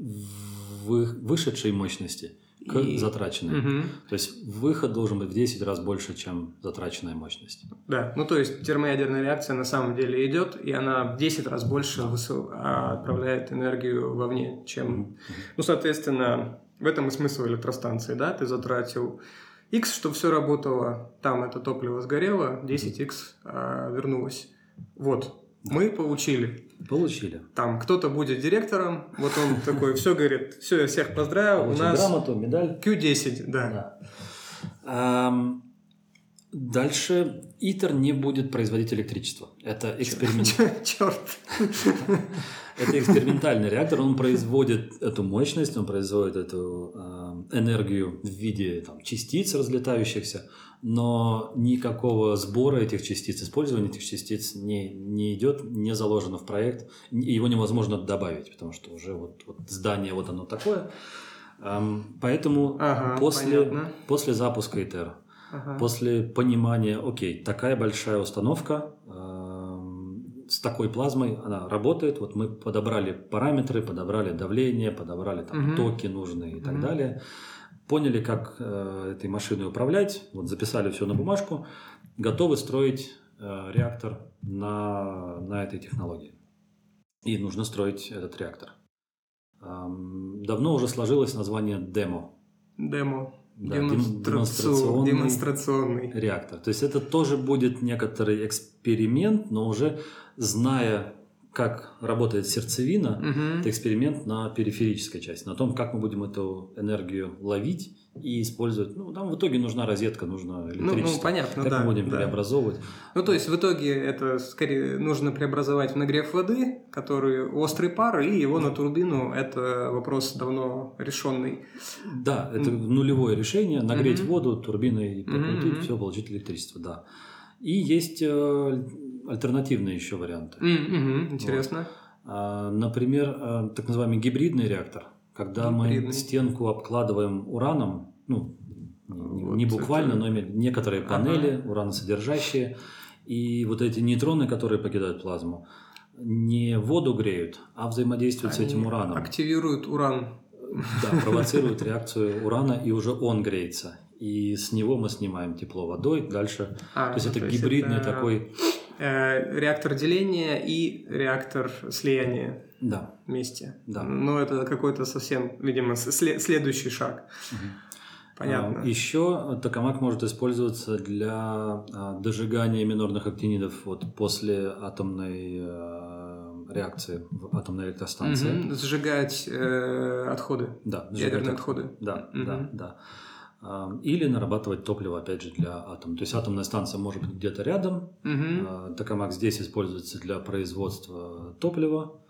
вышедшей мощности к и... затраченной. Угу. То есть выход должен быть в 10 раз больше, чем затраченная мощность. Да, ну то есть термоядерная реакция на самом деле идет, и она в 10 раз больше да. отправляет энергию вовне, чем... Угу. Ну, соответственно, в этом и смысл электростанции, да? Ты затратил X, чтобы все работало, там это топливо сгорело, 10X а, вернулось. Вот, да. Мы получили. Получили. Там кто-то будет директором, вот он такой, все говорит, все, я всех поздравил, у нас грамоту, медаль. Q10, да. да. Дальше ИТЕР не будет производить электричество. Это эксперимент. Черт. Это экспериментальный реактор, он производит эту мощность, он производит эту э, энергию в виде там, частиц разлетающихся, но никакого сбора этих частиц, использования этих частиц не, не идет, не заложено в проект, его невозможно добавить, потому что уже вот, вот здание вот оно такое. Поэтому ага, после, после запуска ИТЕР, ага. после понимания, окей, такая большая установка, с такой плазмой она работает. Вот мы подобрали параметры, подобрали давление, подобрали там, угу. токи нужные и так угу. далее. Поняли, как э, этой машиной управлять, вот записали все на бумажку, готовы строить э, реактор на, на этой технологии. И нужно строить этот реактор. Эм, давно уже сложилось название демо. Демо. Да, демонстрационный, демонстрационный реактор. То есть это тоже будет некоторый эксперимент, но уже зная, как работает сердцевина, угу. это эксперимент на периферической части, на том, как мы будем эту энергию ловить и использовать. Ну, там в итоге нужна розетка, нужно электричество. Ну, ну понятно, как да. мы будем да. преобразовывать. Ну, то есть в итоге это скорее нужно преобразовать в нагрев воды, который острый пар, и его на турбину. Это вопрос давно решенный. Да, это нулевое решение. Нагреть угу. воду, турбиной покрутить, угу. все, получить электричество, да. И есть э, альтернативные еще варианты. Mm-hmm, интересно. Вот. А, например, а, так называемый гибридный реактор, когда гибридный. мы стенку обкладываем ураном, ну, вот не буквально, но некоторые панели ага. ураносодержащие, и вот эти нейтроны, которые покидают плазму, не воду греют, а взаимодействуют Они с этим ураном. Активируют уран. Да, провоцируют реакцию урана, и уже он греется. И с него мы снимаем тепло водой. Дальше. А, то есть это то гибридный это... такой Э, реактор деления и реактор слияния да. вместе. Да. Но это какой-то совсем, видимо, следующий шаг. Угу. Понятно. А, Еще токамак может использоваться для а, дожигания минорных актинидов вот после атомной э, реакции в атомной электростанции. Угу. Сжигать э, отходы. Да, ядерные отходы. Да, угу. да, да. Или нарабатывать топливо, опять же, для атома. То есть атомная станция может быть где-то рядом. Угу. Токамак здесь используется для производства топлива.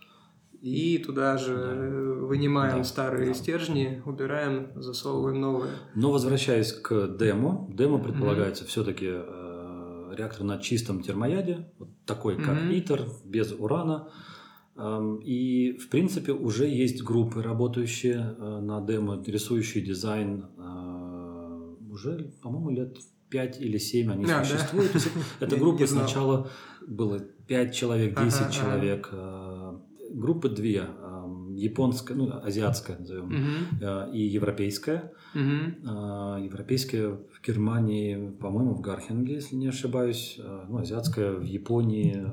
И туда же да. вынимаем да. старые да. стержни, убираем, засовываем новые. Но возвращаясь к демо, демо предполагается mm-hmm. все-таки э, реактор на чистом термояде, вот такой как mm-hmm. ИТЕР, без урана. И в принципе уже есть группы, работающие э, на демо, рисующие дизайн э, уже, по-моему, лет 5 или 7 они а, существуют. Да? Эта группа сначала было 5 человек, 10 ага, человек. Ага э, группы две. Японская, ну, азиатская, назовем, угу. и европейская. Угу. Европейская в Германии, по-моему, в Гархинге, если не ошибаюсь. Ну, азиатская в Японии,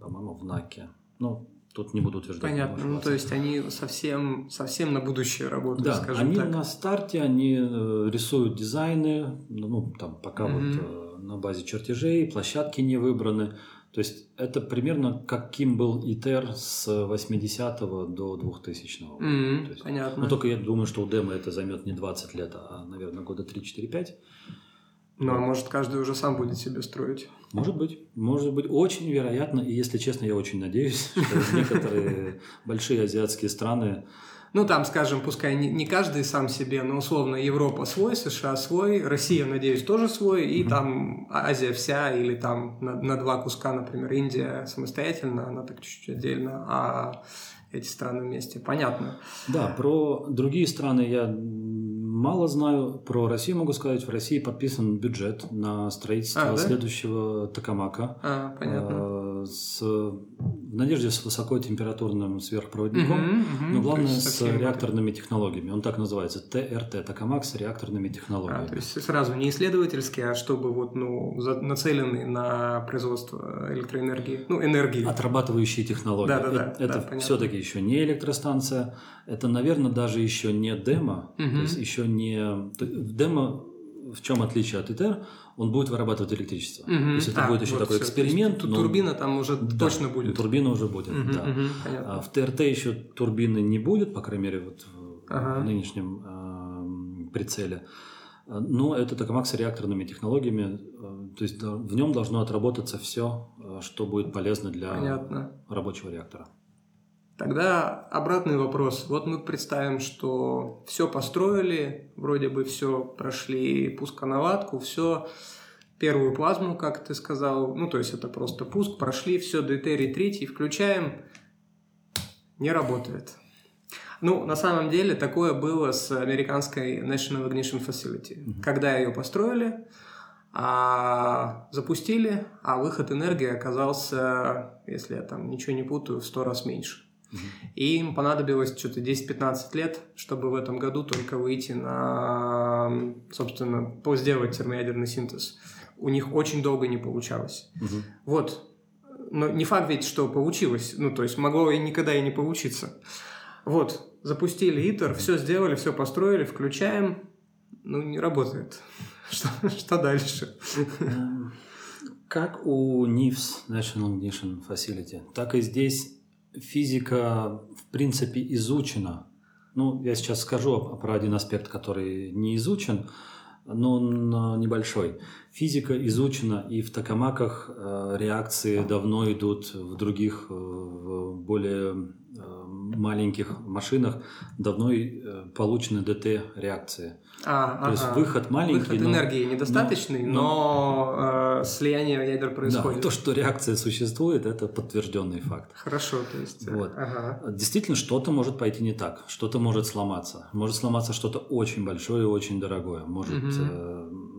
по-моему, в Наке. Ну, тут не буду утверждать. Понятно. Ну, то есть они совсем, совсем на будущее работают, да, скажем они так. на старте, они э, рисуют дизайны, ну, там пока угу. вот э, на базе чертежей, площадки не выбраны. То есть это примерно каким был ИТЕР с 80 до 2000 -го. Mm-hmm, есть, понятно. Но только я думаю, что у демо это займет не 20 лет, а, наверное, года 3-4-5. Ну, а может, каждый уже сам будет себе строить? Может быть. Может быть. Очень вероятно. И, если честно, я очень надеюсь, что некоторые большие азиатские страны ну, там, скажем, пускай не, не каждый сам себе, но условно Европа свой, США свой, Россия, надеюсь, тоже свой, и mm-hmm. там Азия вся, или там на, на два куска, например, Индия самостоятельно, она так чуть-чуть отдельно, а эти страны вместе. Понятно. Да, про другие страны я мало знаю. Про Россию могу сказать. В России подписан бюджет на строительство а, да? следующего Токамака. А, понятно. Э, с, в надежде с высокотемпературным сверхпроводником, угу, угу, но главное с реакторными технологиями. Он так называется. ТРТ, Токамак с реакторными технологиями. А, то есть сразу не исследовательский, а чтобы вот, ну, нацеленный на производство электроэнергии, ну, энергии. Отрабатывающие технологии. Да, да, да. Это, это все-таки еще не электростанция, это, наверное, даже еще не демо, угу. то есть еще не... Демо в чем отличие от ИТЕР? Он будет вырабатывать электричество. Угу. То есть это а, будет еще вот такой все. эксперимент. но... Турбина там уже да, точно будет. Турбина уже будет, угу, да. Угу, а в ТРТ еще турбины не будет, по крайней мере, вот ага. в нынешнем э, прицеле. Но это токамак с реакторными технологиями, э, то есть в нем должно отработаться все, э, что будет полезно для Понятно. рабочего реактора. Тогда обратный вопрос. Вот мы представим, что все построили, вроде бы все прошли пусконаладку, все первую плазму, как ты сказал, ну то есть это просто пуск, прошли, все, дейтерий третий, включаем, не работает. Ну, на самом деле, такое было с американской National Ignition Facility. Mm-hmm. Когда ее построили, а, запустили, а выход энергии оказался, если я там ничего не путаю, в сто раз меньше. И им понадобилось что-то 10-15 лет, чтобы в этом году только выйти на, собственно, сделать термоядерный синтез. У них очень долго не получалось. Угу. Вот. Но не факт ведь, что получилось. Ну, то есть могло и никогда и не получиться. Вот. Запустили ИТЕР, все сделали, все построили, включаем. Ну, не работает. Что, что дальше? Эм, как у NIFS, National Ignition Facility, так и здесь физика, в принципе, изучена. Ну, я сейчас скажу про один аспект, который не изучен, но он небольшой. Физика изучена, и в токамаках э, реакции давно идут в других, э, в более э, маленьких машинах, давно получены ДТ-реакции. А, То ага. есть выход маленький. Выход но, энергии недостаточный, но, но э, слияние ядер происходит. Да, то, что реакция существует, это подтвержденный факт. Хорошо, то есть. Вот. Ага. Действительно, что-то может пойти не так, что-то может сломаться. Может сломаться что-то очень большое и очень дорогое. Может угу.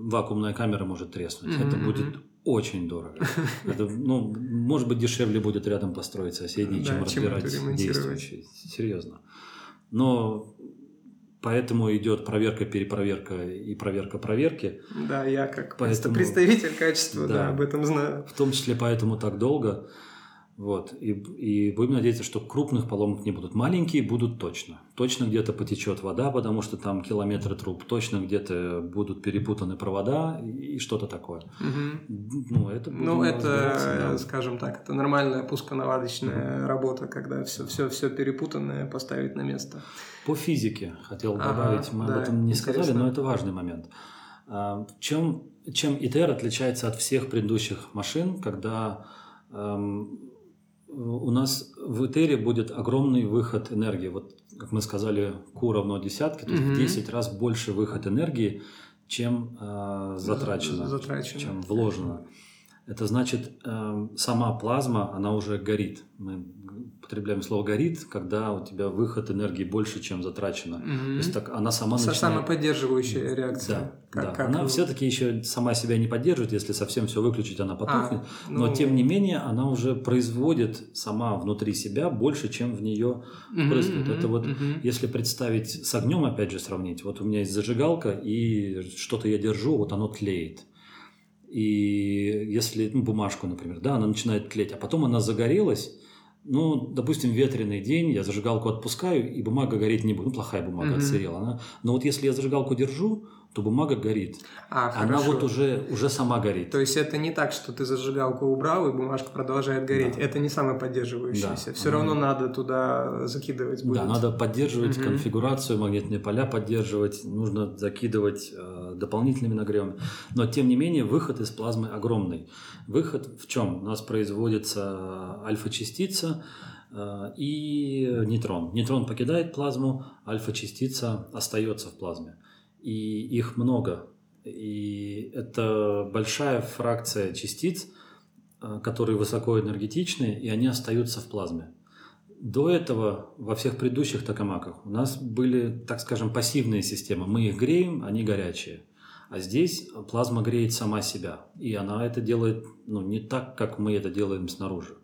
Вакуумная камера может треснуть. Угу, это будет очень дорого. Это, ну, может быть, дешевле будет рядом построить соседний, чем разбирать действующий. Серьезно. Но Поэтому идет проверка, перепроверка и проверка проверки. Да, я как поэтому, представитель качества да, да, об этом знаю. В том числе поэтому так долго. Вот. И, и будем надеяться, что крупных поломок не будут. Маленькие будут точно. Точно где-то потечет вода, потому что там километры труб. Точно где-то будут перепутаны провода и, что-то такое. Угу. Ну, это, ну, это да. скажем так, это нормальная пусконаладочная угу. работа, когда все, все, все перепутанное поставить на место. По физике хотел добавить, ага, мы да, об этом не интересно. сказали, но это важный момент. А, чем, чем ИТР отличается от всех предыдущих машин, когда эм, у нас в Этере будет огромный выход энергии. Вот, как мы сказали, Q равно десятке, то есть mm-hmm. в 10 раз больше выход энергии, чем э, затрачено, затрачено, чем вложено. Это значит, э, сама плазма, она уже горит. Мы употребляем слово горит, когда у тебя выход энергии больше, чем затрачено. Mm-hmm. То есть так она сама начинает... Самоподдерживающая реакция. Да, как, да. Как она вы... все-таки еще сама себя не поддерживает, если совсем все выключить, она потухнет. А, ну... Но тем не менее она уже производит сама внутри себя больше, чем в нее. Mm-hmm, Это вот mm-hmm. если представить с огнем, опять же сравнить. Вот у меня есть зажигалка и что-то я держу, вот оно тлеет. И если, ну, бумажку, например, да, она начинает тлеть, а потом она загорелась, ну, допустим, ветреный день, я зажигалку отпускаю, и бумага гореть не будет. Ну, плохая бумага, mm-hmm. отсырела. Она... Но вот если я зажигалку держу, то бумага горит. А, Она хорошо. вот уже, уже сама горит. То есть это не так, что ты зажигалку убрал, и бумажка продолжает гореть. Да. Это не самоподдерживающаяся. Да. Все равно надо туда закидывать будет. Да, надо поддерживать угу. конфигурацию, магнитные поля поддерживать, нужно закидывать э, дополнительными нагревами. Но тем не менее выход из плазмы огромный. Выход в чем? У нас производится альфа-частица, э, и нейтрон. Нейтрон покидает плазму, альфа-частица остается в плазме и их много. И это большая фракция частиц, э, которые высокоэнергетичны, и они остаются в плазме. До этого во всех предыдущих токамаках у нас были, так скажем, пассивные системы. Мы их греем, они горячие. А здесь плазма греет сама себя. И она это делает ну, не так, как мы это делаем снаружи.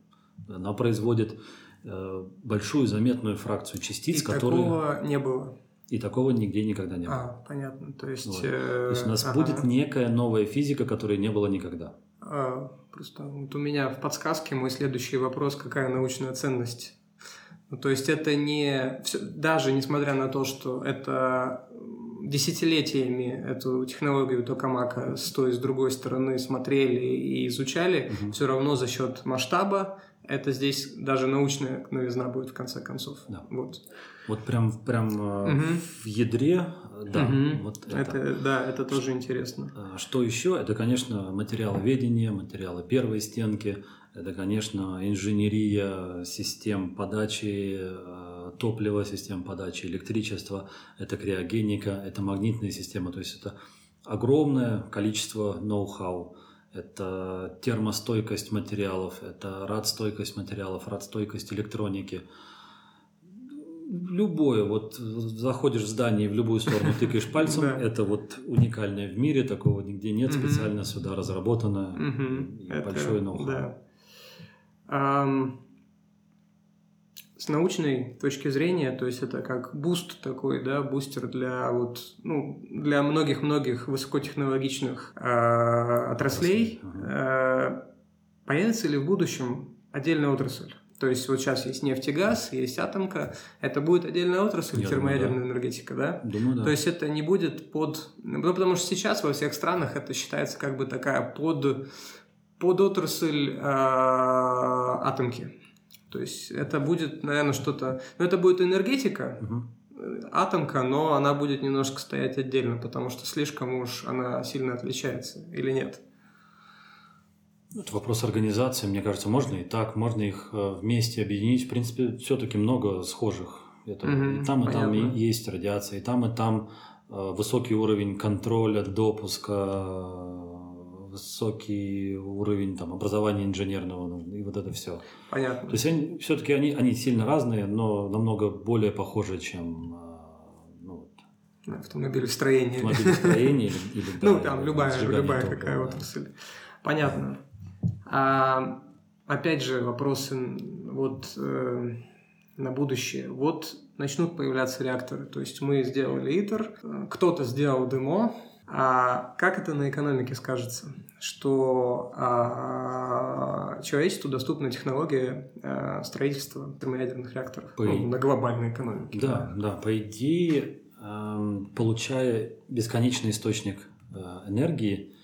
Она производит э, большую заметную фракцию частиц, и которые... такого не было. И такого нигде никогда не было. А, понятно. То есть, вот. э... То есть у нас ага. будет некая новая физика, которой не было никогда. А, просто вот у меня в подсказке мой следующий вопрос, какая научная ценность? Ну, то есть это не... Даже несмотря на то, что это десятилетиями эту технологию токамака с той и с другой стороны смотрели и изучали, угу. все равно за счет масштаба это здесь даже научная новизна будет в конце концов. Да. Вот. Вот прям, прям угу. в ядре, да. Угу. Вот это. это. Да, это тоже интересно. А, что еще? Это, конечно, материаловедение, материалы первой стенки. Это, конечно, инженерия систем подачи э, топлива, систем подачи электричества. Это криогеника, это магнитная система. То есть это огромное количество ноу-хау. Это термостойкость материалов, это радстойкость материалов, радстойкость электроники – любое, вот заходишь в здание и в любую сторону тыкаешь пальцем, это вот уникальное в мире, такого нигде нет, специально сюда разработано, большое ноу С научной точки зрения, то есть это как boost такой, да, бустер для вот, ну, для многих-многих высокотехнологичных э, отраслей. Э, появится ли в будущем отдельная отрасль? То есть вот сейчас есть нефть и газ, есть атомка. Это будет отдельная отрасль, Я термоядерная думаю, да. энергетика, да? Думаю, да. То есть это не будет под... Ну, потому что сейчас во всех странах это считается как бы такая под, под отрасль э, атомки. То есть это будет, наверное, что-то... Ну, это будет энергетика, угу атомка, но она будет немножко стоять отдельно, потому что слишком уж она сильно отличается, или нет? Это вопрос организации, мне кажется, можно и так, можно их э, вместе объединить. В принципе, все-таки много схожих. Это угу, и там, и понятно. там есть радиация, и там, и там э, высокий уровень контроля, допуска, высокий уровень там, образования инженерного, и вот это все. Понятно. То есть они, все-таки они, они сильно разные, но намного более похожи, чем э, ну, автомобилестроение. Автомобилестроение или, или Ну, там любая, любая какая отрасль. Понятно. А, опять же, вопросы вот э, на будущее. Вот начнут появляться реакторы. То есть мы сделали ИТЕР, кто-то сделал ДМО, А как это на экономике скажется? Что а, человечеству доступна технология а, строительства термоядерных реакторов По ну, на глобальной экономике. Да, да, по идее, эм, получая бесконечный источник э, энергии,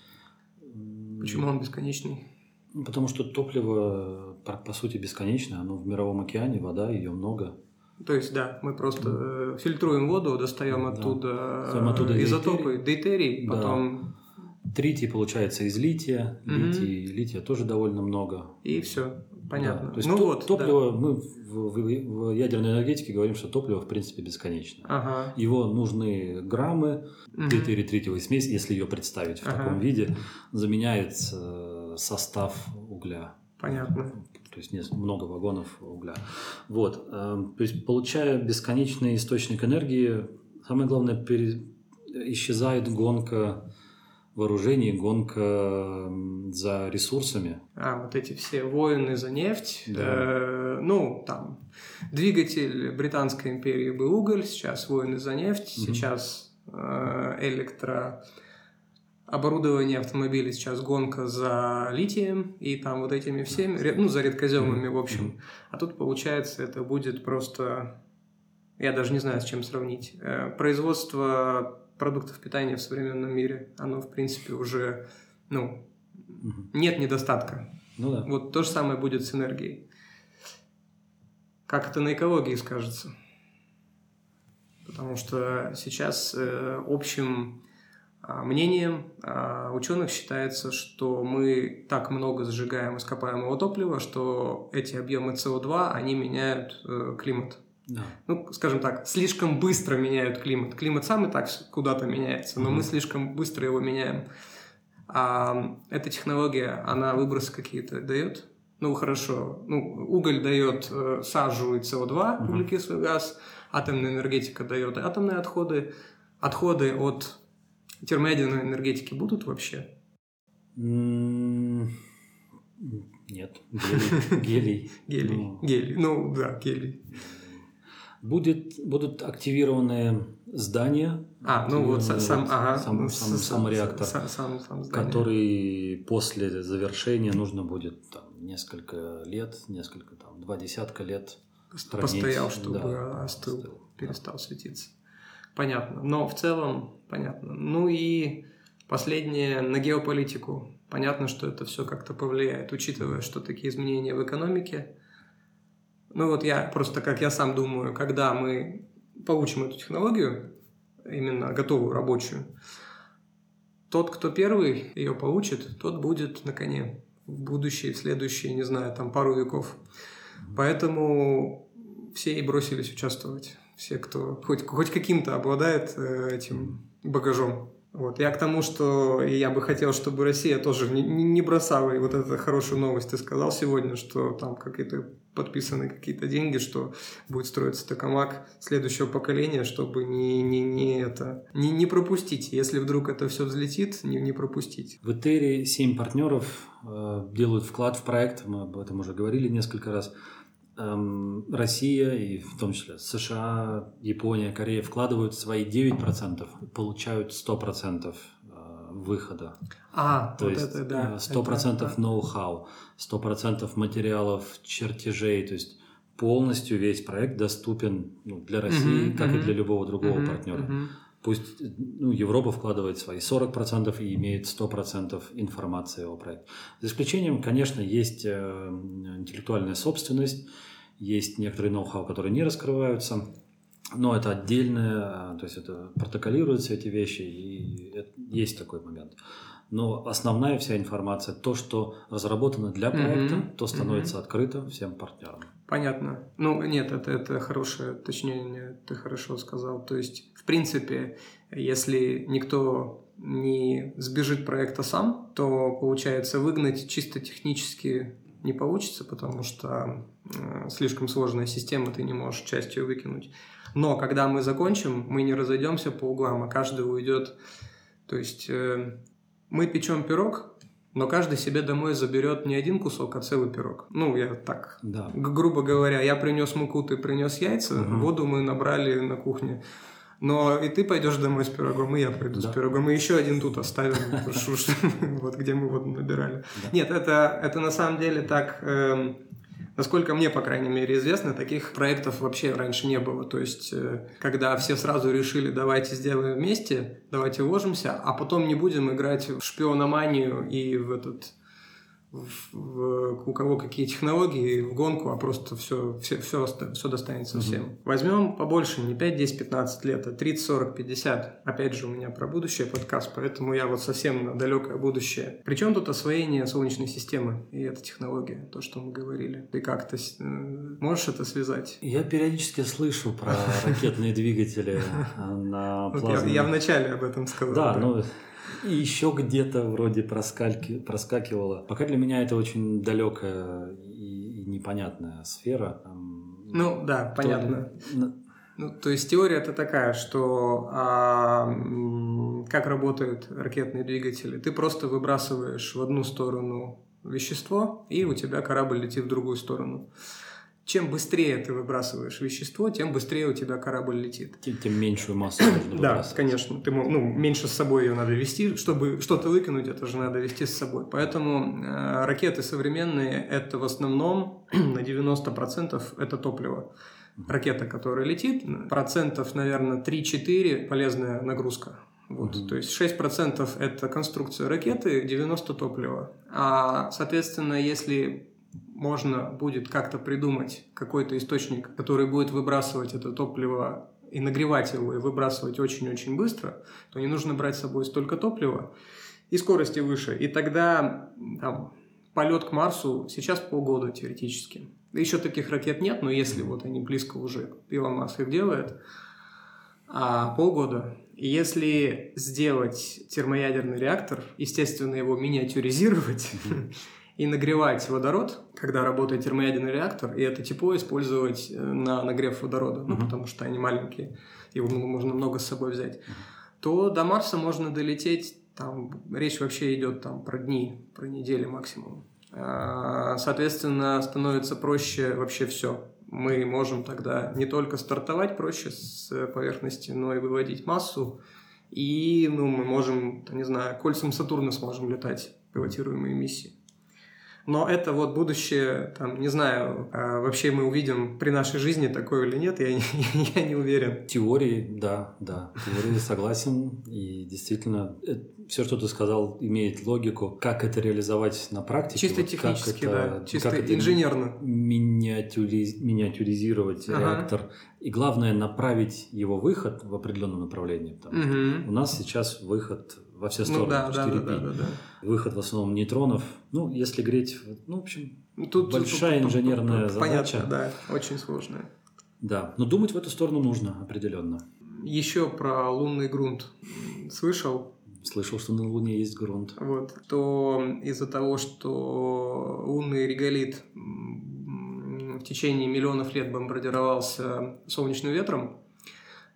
Почему он бесконечный? Потому что топливо, по, сути, бесконечное, оно в мировом океане, вода, ее много. То есть, да, мы просто э, фильтруем воду, достаем Да. оттуда, Достаем оттуда э, изотопы, дейтерий, Да. потом Тритий получается из лития, Мгм. литий, лития тоже довольно много. и все. Понятно. Да, То есть ну то- вот, да. топливо, мы в, в- в ядерной энергетике говорим, что топливо в принципе бесконечно. Ага. Его нужны граммы, Мгм. дейтерий тритиевой смесь, если ее представить в Ага. таком виде, заменяет э, состав угля. Понятно. То есть много вагонов угля. Вот. э, То есть, получая бесконечный источник энергии, самое главное, пере- исчезает гонка вооружений, гонка за ресурсами. А, вот эти все войны за нефть. Да. э, ну, там, двигатель Британской империи был уголь, сейчас войны за нефть, Мгм. сейчас э, электро оборудование автомобилей сейчас гонка за литием и там вот этими всеми, ну, за редкоземами, в общем. А тут, получается, это будет просто... Я даже не знаю, с чем сравнить. Э, Производство продуктов питания в современном мире, оно, в принципе, уже, ну, нет недостатка. Ну да. Вот то же самое будет с энергией. Как это на экологии скажется? Потому что сейчас э, общим мнением а, ученых считается, что мы так много сжигаем ископаемого топлива, что эти объемы СО2, они меняют э, климат. Да. Ну, скажем так, слишком быстро меняют климат. Климат сам и так куда-то меняется, но Мгм. мы слишком быстро его меняем. А эта технология, она выбросы какие-то дает? Ну, хорошо. Ну, уголь дает э, сажу и СО2, Мгм. углекислый газ. Атомная энергетика дает атомные отходы. Отходы от термоядерной энергетики будут вообще? Нет, гелий. гелий. Гелий. Ну, Гелий. Ну, да, гелий. Будет, будут активированы здания, А, ну вот са- сам, ага. сам, ну, сам, сам реактор, Сам, сам, сам который после завершения нужно будет там, несколько лет, несколько там, два десятка лет. Постоял, чтобы Да, остыл, остыл, да. перестал светиться. Понятно. Но в целом, понятно. Ну и последнее на геополитику. Понятно, что это все как-то повлияет, учитывая, что такие изменения в экономике. Ну вот я просто, как я сам думаю, когда мы получим эту технологию, именно готовую, рабочую, тот, кто первый ее получит, тот будет на коне в будущее, в следующие, не знаю, там пару веков. Поэтому все и бросились участвовать. Все, кто хоть, хоть каким-то обладает э, этим багажом. Вот. Я к тому, что я бы хотел, чтобы Россия тоже не, не бросала, и вот эту хорошую новость ты сказал сегодня, что там какие-то подписаны какие-то деньги, что будет строиться токамак следующего поколения, чтобы не, не, не, это, не, не пропустить. Если вдруг это все взлетит, не, не пропустить. В Этере 7 партнеров э, делают вклад в проект, мы об этом уже говорили несколько раз. Эм, Россия и в том числе США, Япония, Корея вкладывают свои 9%, получают 100% э, выхода. А, То вот есть это, да. э, 100% это- ноу-хау, 100% материалов, чертежей, то есть полностью весь проект доступен ну, для России, Мгм, как и мгм. для любого другого Мгм, партнера. мгм. Пусть ну, Европа вкладывает свои 40% и имеет 100% информации о проекте. За исключением, конечно, есть э, интеллектуальная собственность, есть некоторые ноу-хау, которые не раскрываются, но это отдельное, э, то есть это протоколируются эти вещи, и это- есть такой момент. Но основная вся информация, то, что разработано для проекта, то мгм. становится открыто всем партнерам. Понятно. Ну, нет, это, это хорошее уточнение, ты хорошо сказал. То есть, в принципе, если никто не сбежит проекта сам, то, получается, выгнать чисто технически не получится, потому что э, слишком сложная система, ты не можешь часть ее выкинуть. Но когда мы закончим, мы не разойдемся по углам, а каждый уйдет. То есть э, мы печем пирог, но каждый себе домой заберет не один кусок, а целый пирог. Ну, я так Да. Грубо говоря, я принес муку, ты принес яйца, Мгм. воду мы набрали на кухне. Но и ты пойдешь домой с пирогом, и я пойду да. с пирогом, и еще один тут оставим, вот где мы воду набирали. Нет, это, это на самом деле так эм, Насколько мне, по крайней мере, известно, таких проектов вообще раньше не было. То есть, э, когда все сразу решили, давайте сделаем вместе, давайте вложимся, а потом не будем играть в шпиономанию и в этот в, у кого какие технологии в гонку, а просто все, все, все, все достанется угу. всем. Возьмем побольше, не 5, 10, 15 лет, а 30, 40, 50. Опять же, у меня про будущее подкаст, поэтому я вот совсем на далекое будущее. Причем тут освоение Солнечной системы и эта технология, то, что мы говорили. Ты как-то э, можешь это связать? Я периодически слышу про ракетные двигатели на плазме. Я вначале об этом сказал. Да, ну и еще где-то вроде проскальки, проскакивало. Пока для меня это очень далекая и, и непонятная сфера. Ну да, понятно. Ну, то есть теория это такая, что а, как работают ракетные двигатели. Ты просто выбрасываешь в одну сторону вещество, и у тебя корабль летит в другую сторону чем быстрее ты выбрасываешь вещество, тем быстрее у тебя корабль летит. Тем, тем меньшую массу нужно Да, конечно. Ты, ну, меньше с собой ее надо вести. Чтобы что-то выкинуть, это же надо вести с собой. Поэтому э, ракеты современные – это в основном на 90% это топливо. Ракета, которая летит, процентов, наверное, 3-4 полезная нагрузка. Вот, mm-hmm. То есть 6% это конструкция ракеты, 90% топлива. А, соответственно, если можно будет как-то придумать какой-то источник, который будет выбрасывать это топливо и нагревать его и выбрасывать очень-очень быстро, то не нужно брать с собой столько топлива и скорости выше. И тогда там, полет к Марсу сейчас полгода теоретически. Еще таких ракет нет, но если вот они близко уже, Илон Маск их делает, а полгода. И если сделать термоядерный реактор, естественно, его миниатюризировать, и нагревать водород, когда работает термоядерный реактор, и это тепло использовать э, на нагрев водорода, uh-huh. ну, потому что они маленькие, его можно много с собой взять, то до Марса можно долететь, там речь вообще идет там про дни, про недели максимум. А, соответственно, становится проще вообще все. Мы можем тогда не только стартовать проще с поверхности, но и выводить массу. И ну, мы можем, не знаю, кольцам Сатурна сможем летать, пилотируемые миссии. Но это вот будущее, там, не знаю, а вообще мы увидим при нашей жизни такое или нет, я не, я не уверен. Теории, да, да. Теории согласен. И действительно, э, все, что ты сказал, имеет логику. Как это реализовать на практике? Чисто технически, это, да. Чисто как инженерно. Миниатюриз, миниатюризировать ага. реактор. И главное, направить его выход в определенном направлении. Потому угу. у нас сейчас выход во все ну стороны. Ну, да, да, да, да, да, да. Выход в основном нейтронов. Ну, если греть, ну, в общем, ну, тут, большая тут, инженерная тут, тут, задача. Понятно, да, очень сложная. Да, но думать в эту сторону нужно определенно. Еще про лунный грунт слышал? Слышал, что на Луне есть грунт. Вот, то из-за того, что лунный реголит в течение миллионов лет бомбардировался солнечным ветром,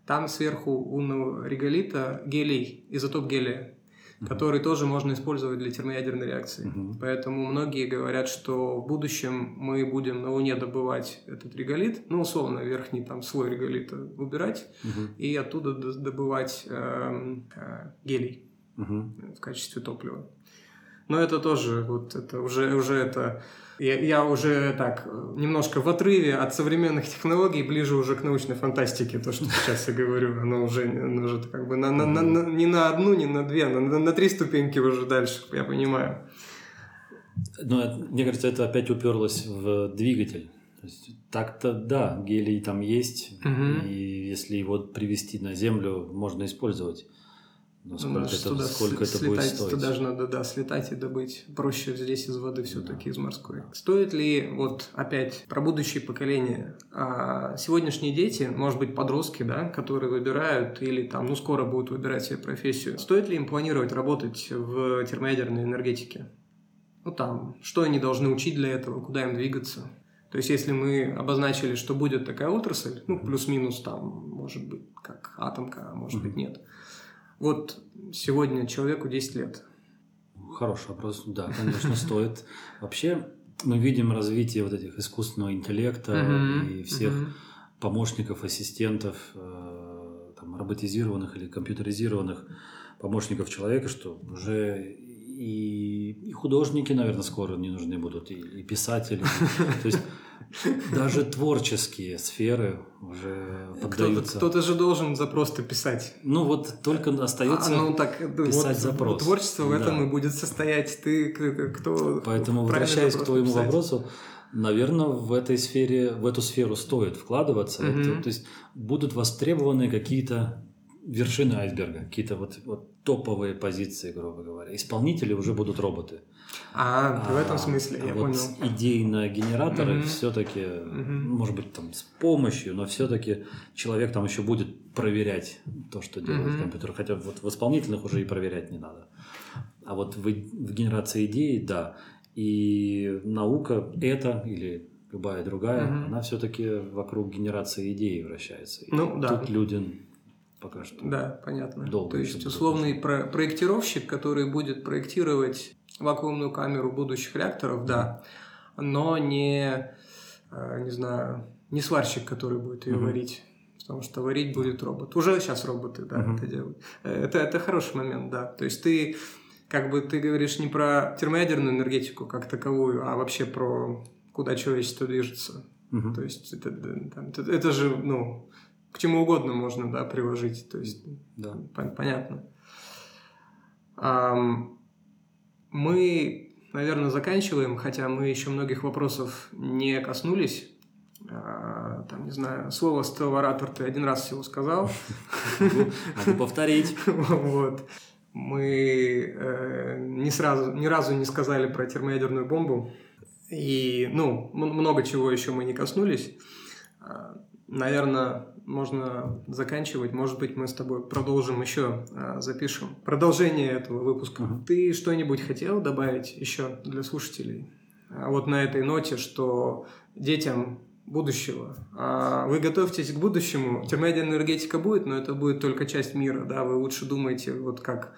там сверху лунного реголита гелий, изотоп гелия, uh-huh. который тоже можно использовать для термоядерной реакции. Uh-huh. Поэтому многие говорят, что в будущем мы будем на Луне добывать этот реголит, ну, условно, верхний там слой реголита убирать uh-huh. и оттуда добывать э, э, гелий uh-huh. в качестве топлива. Но это тоже, вот это уже, уже это я, я уже так немножко в отрыве от современных технологий, ближе уже к научной фантастике, то, что сейчас я говорю, оно уже, оно уже как бы на, на, на, на, не на одну, не на две, на, на, на три ступеньки уже дальше, я понимаю. Но мне кажется, это опять уперлось в двигатель. так-то да, гелий там есть, угу. и если его привести на Землю, можно использовать. Но сколько, это, туда сколько это слетать, будет стоить? Туда же надо, да, слетать и добыть. Проще здесь из воды все-таки, да. из морской. Стоит ли, вот опять, про будущее поколение. А сегодняшние дети, может быть, подростки, да, которые выбирают или там, ну, скоро будут выбирать себе профессию. Стоит ли им планировать работать в термоядерной энергетике? Ну, там, что они должны учить для этого, куда им двигаться? То есть, если мы обозначили, что будет такая отрасль, ну, плюс-минус там, может быть, как атомка, а может быть, нет – вот сегодня человеку 10 лет. Хороший вопрос. Да, конечно, стоит. Вообще, мы видим развитие вот этих искусственного интеллекта и всех помощников, ассистентов, э, там, роботизированных или компьютеризированных помощников человека, что уже и, и художники, наверное, скоро не нужны будут, и, и писатели. То есть даже творческие сферы уже поддаются. Кто-то же должен запрос-то писать. Ну вот только остается а, ну, так, писать вот, запрос. Творчество в этом и будет состоять. Ты кто? Поэтому возвращаясь к твоему писать. вопросу, наверное, в этой сфере, в эту сферу стоит вкладываться. Mm-hmm. Это, то есть будут востребованы какие-то вершины айсберга, какие-то вот, вот топовые позиции, грубо говоря. Исполнители уже будут роботы. А, а в этом смысле, я вот понял. идейные генераторы mm-hmm. все-таки, mm-hmm. может быть, там с помощью, но все-таки человек там еще будет проверять то, что делает mm-hmm. компьютер. Хотя вот в исполнительных уже и проверять не надо. А вот в, в генерации идей, да. И наука это или любая другая, mm-hmm. она все-таки вокруг генерации идей вращается. И ну, да. Тут люди пока что. Да, понятно. Долго То есть условный про- проектировщик, который будет проектировать вакуумную камеру будущих реакторов, да, но не, э, не знаю, не сварщик, который будет ее угу. варить. Потому что варить будет робот. Уже сейчас роботы, да, угу. это делают. Э, это, это хороший момент, да. То есть ты как бы ты говоришь не про термоядерную энергетику как таковую, а вообще про куда человечество движется. Угу. То есть это, это, это же, ну, к чему угодно можно, да, приложить. То есть, да. понятно. Мы, наверное, заканчиваем, хотя мы еще многих вопросов не коснулись. А, там, не знаю, слово «стелларатор» ты один раз всего сказал. Могу повторить. Вот. Мы э, не сразу, ни разу не сказали про термоядерную бомбу. И, ну, много чего еще мы не коснулись. А, наверное, можно заканчивать. Может быть, мы с тобой продолжим еще, а, запишем продолжение этого выпуска. Uh-huh. Ты что-нибудь хотел добавить еще для слушателей? А вот на этой ноте, что детям будущего. А вы готовьтесь к будущему. Термоядерная энергетика будет, но это будет только часть мира. Да? Вы лучше думаете, вот как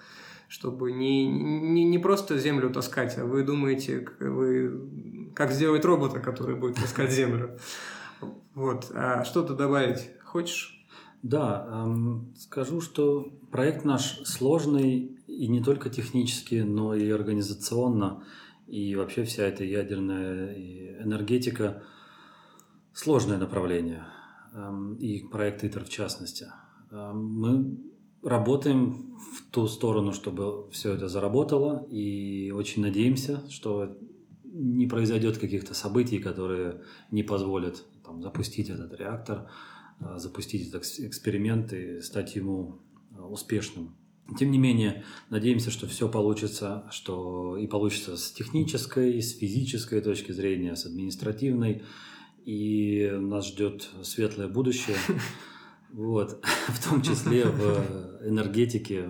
чтобы не, не, не просто землю таскать, а вы думаете, вы, как сделать робота, который будет таскать землю. Вот. А что-то добавить хочешь? Да, эм, скажу, что проект наш сложный и не только технически, но и организационно. И вообще вся эта ядерная энергетика – сложное направление. Эм, и проект ИТР в частности. Эм, мы работаем в ту сторону, чтобы все это заработало, и очень надеемся, что не произойдет каких-то событий, которые не позволят там, запустить этот реактор запустить этот эксперимент и стать ему э, успешным. Тем не менее, надеемся, что все получится, что и получится с технической, с физической точки зрения, с административной, и нас ждет светлое будущее, вот, в том числе в энергетике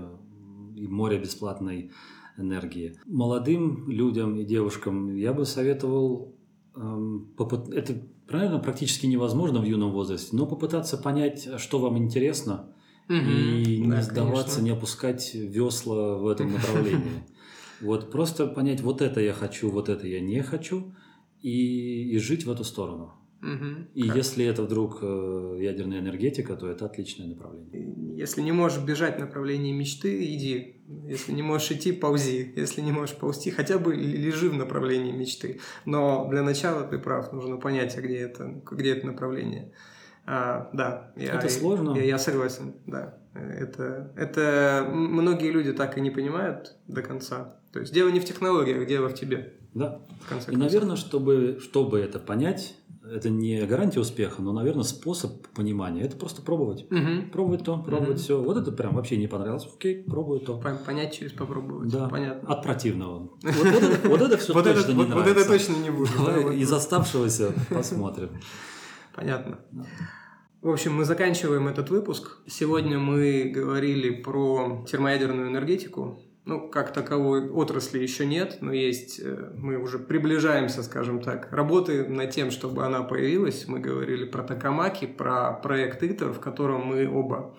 и море бесплатной энергии. Молодым людям и девушкам я бы советовал эм, это Правильно, практически невозможно в юном возрасте, но попытаться понять, что вам интересно, угу, и не да, сдаваться, конечно. не опускать весла в этом направлении. Вот просто понять, вот это я хочу, вот это я не хочу, и, и жить в эту сторону. Угу, и как? если это вдруг э, ядерная энергетика, то это отличное направление. Если не можешь бежать в направлении мечты, иди. Если не можешь идти, ползи. Если не можешь ползти, хотя бы лежи в направлении мечты. Но для начала ты прав, нужно понять, а где это, где это направление. А, да, я, это сложно. Я, я согласен, да. Это, это многие люди так и не понимают до конца. То есть дело не в технологиях, дело в тебе. Да. В и, наверное, чтобы, чтобы это понять, это не гарантия успеха, но, наверное, способ понимания. Это просто пробовать. Угу. Пробовать то, пробовать угу. все. Вот это прям вообще не понравилось. Окей, пробую то. Понять через попробовать. Да. Понятно. От противного. Вот это все точно не нравится. Вот это точно не буду. Из оставшегося посмотрим. Понятно. В общем, мы заканчиваем этот выпуск. Сегодня мы говорили про термоядерную энергетику, ну, как таковой отрасли еще нет, но есть, э, мы уже приближаемся, скажем так, работы над тем, чтобы она появилась. Мы говорили про Токамаки, про проект ИТР, в котором мы оба,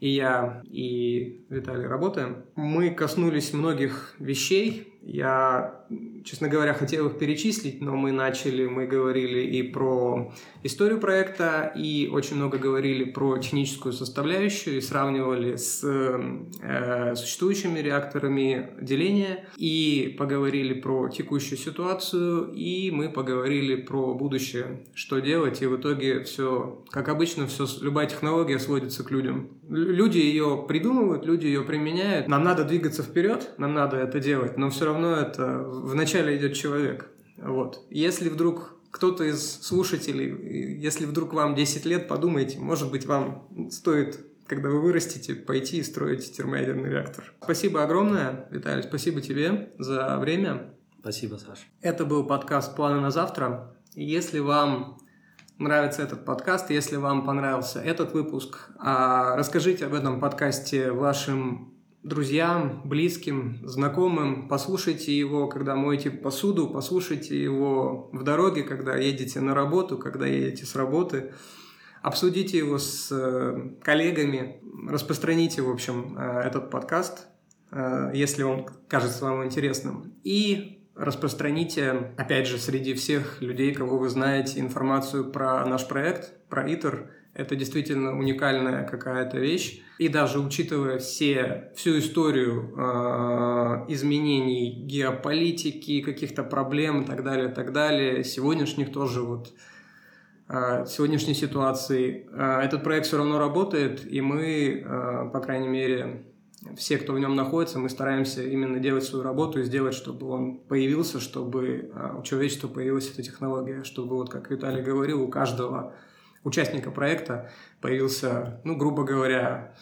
и я, и Виталий работаем. Мы коснулись многих вещей, Я, честно говоря, хотел их перечислить, но мы начали, мы говорили и про историю проекта, и очень много говорили про техническую составляющую, и сравнивали с э, существующими реакторами деления, и поговорили про текущую ситуацию, и мы поговорили про будущее, что делать, и в итоге все, как обычно, все, любая технология сводится к людям. Люди ее придумывают, люди ее применяют. Нам надо двигаться вперед, нам надо это делать, но все равно это вначале идет человек. Вот. Если вдруг кто-то из слушателей, если вдруг вам 10 лет, подумайте, может быть, вам стоит когда вы вырастете, пойти и строить термоядерный реактор. Спасибо огромное, Виталий, спасибо тебе за время. Спасибо, Саша. Это был подкаст «Планы на завтра». Если вам нравится этот подкаст, если вам понравился этот выпуск, а, расскажите об этом подкасте вашим друзьям, близким, знакомым. Послушайте его, когда моете посуду, послушайте его в дороге, когда едете на работу, когда едете с работы. Обсудите его с э, коллегами, распространите, в общем, э, этот подкаст, э, если он кажется вам интересным. И распространите, опять же, среди всех людей, кого вы знаете, информацию про наш проект, про ИТЕР. Это действительно уникальная какая-то вещь. И даже учитывая все, всю историю э, изменений геополитики, каких-то проблем и так далее, и так далее, сегодняшних тоже вот э, сегодняшней ситуации, э, этот проект все равно работает, и мы, э, по крайней мере, все, кто в нем находится, мы стараемся именно делать свою работу и сделать, чтобы он появился, чтобы у человечества появилась эта технология, чтобы, вот как Виталий говорил, у каждого участника проекта появился, ну, грубо говоря,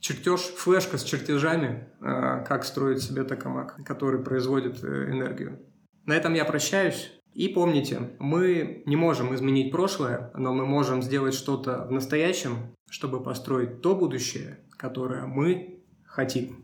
чертеж, флешка с чертежами, а, как строить себе токамак, который производит э, энергию. На этом я прощаюсь. И помните, мы не можем изменить прошлое, но мы можем сделать что-то в настоящем, чтобы построить то будущее, которое мы хотим.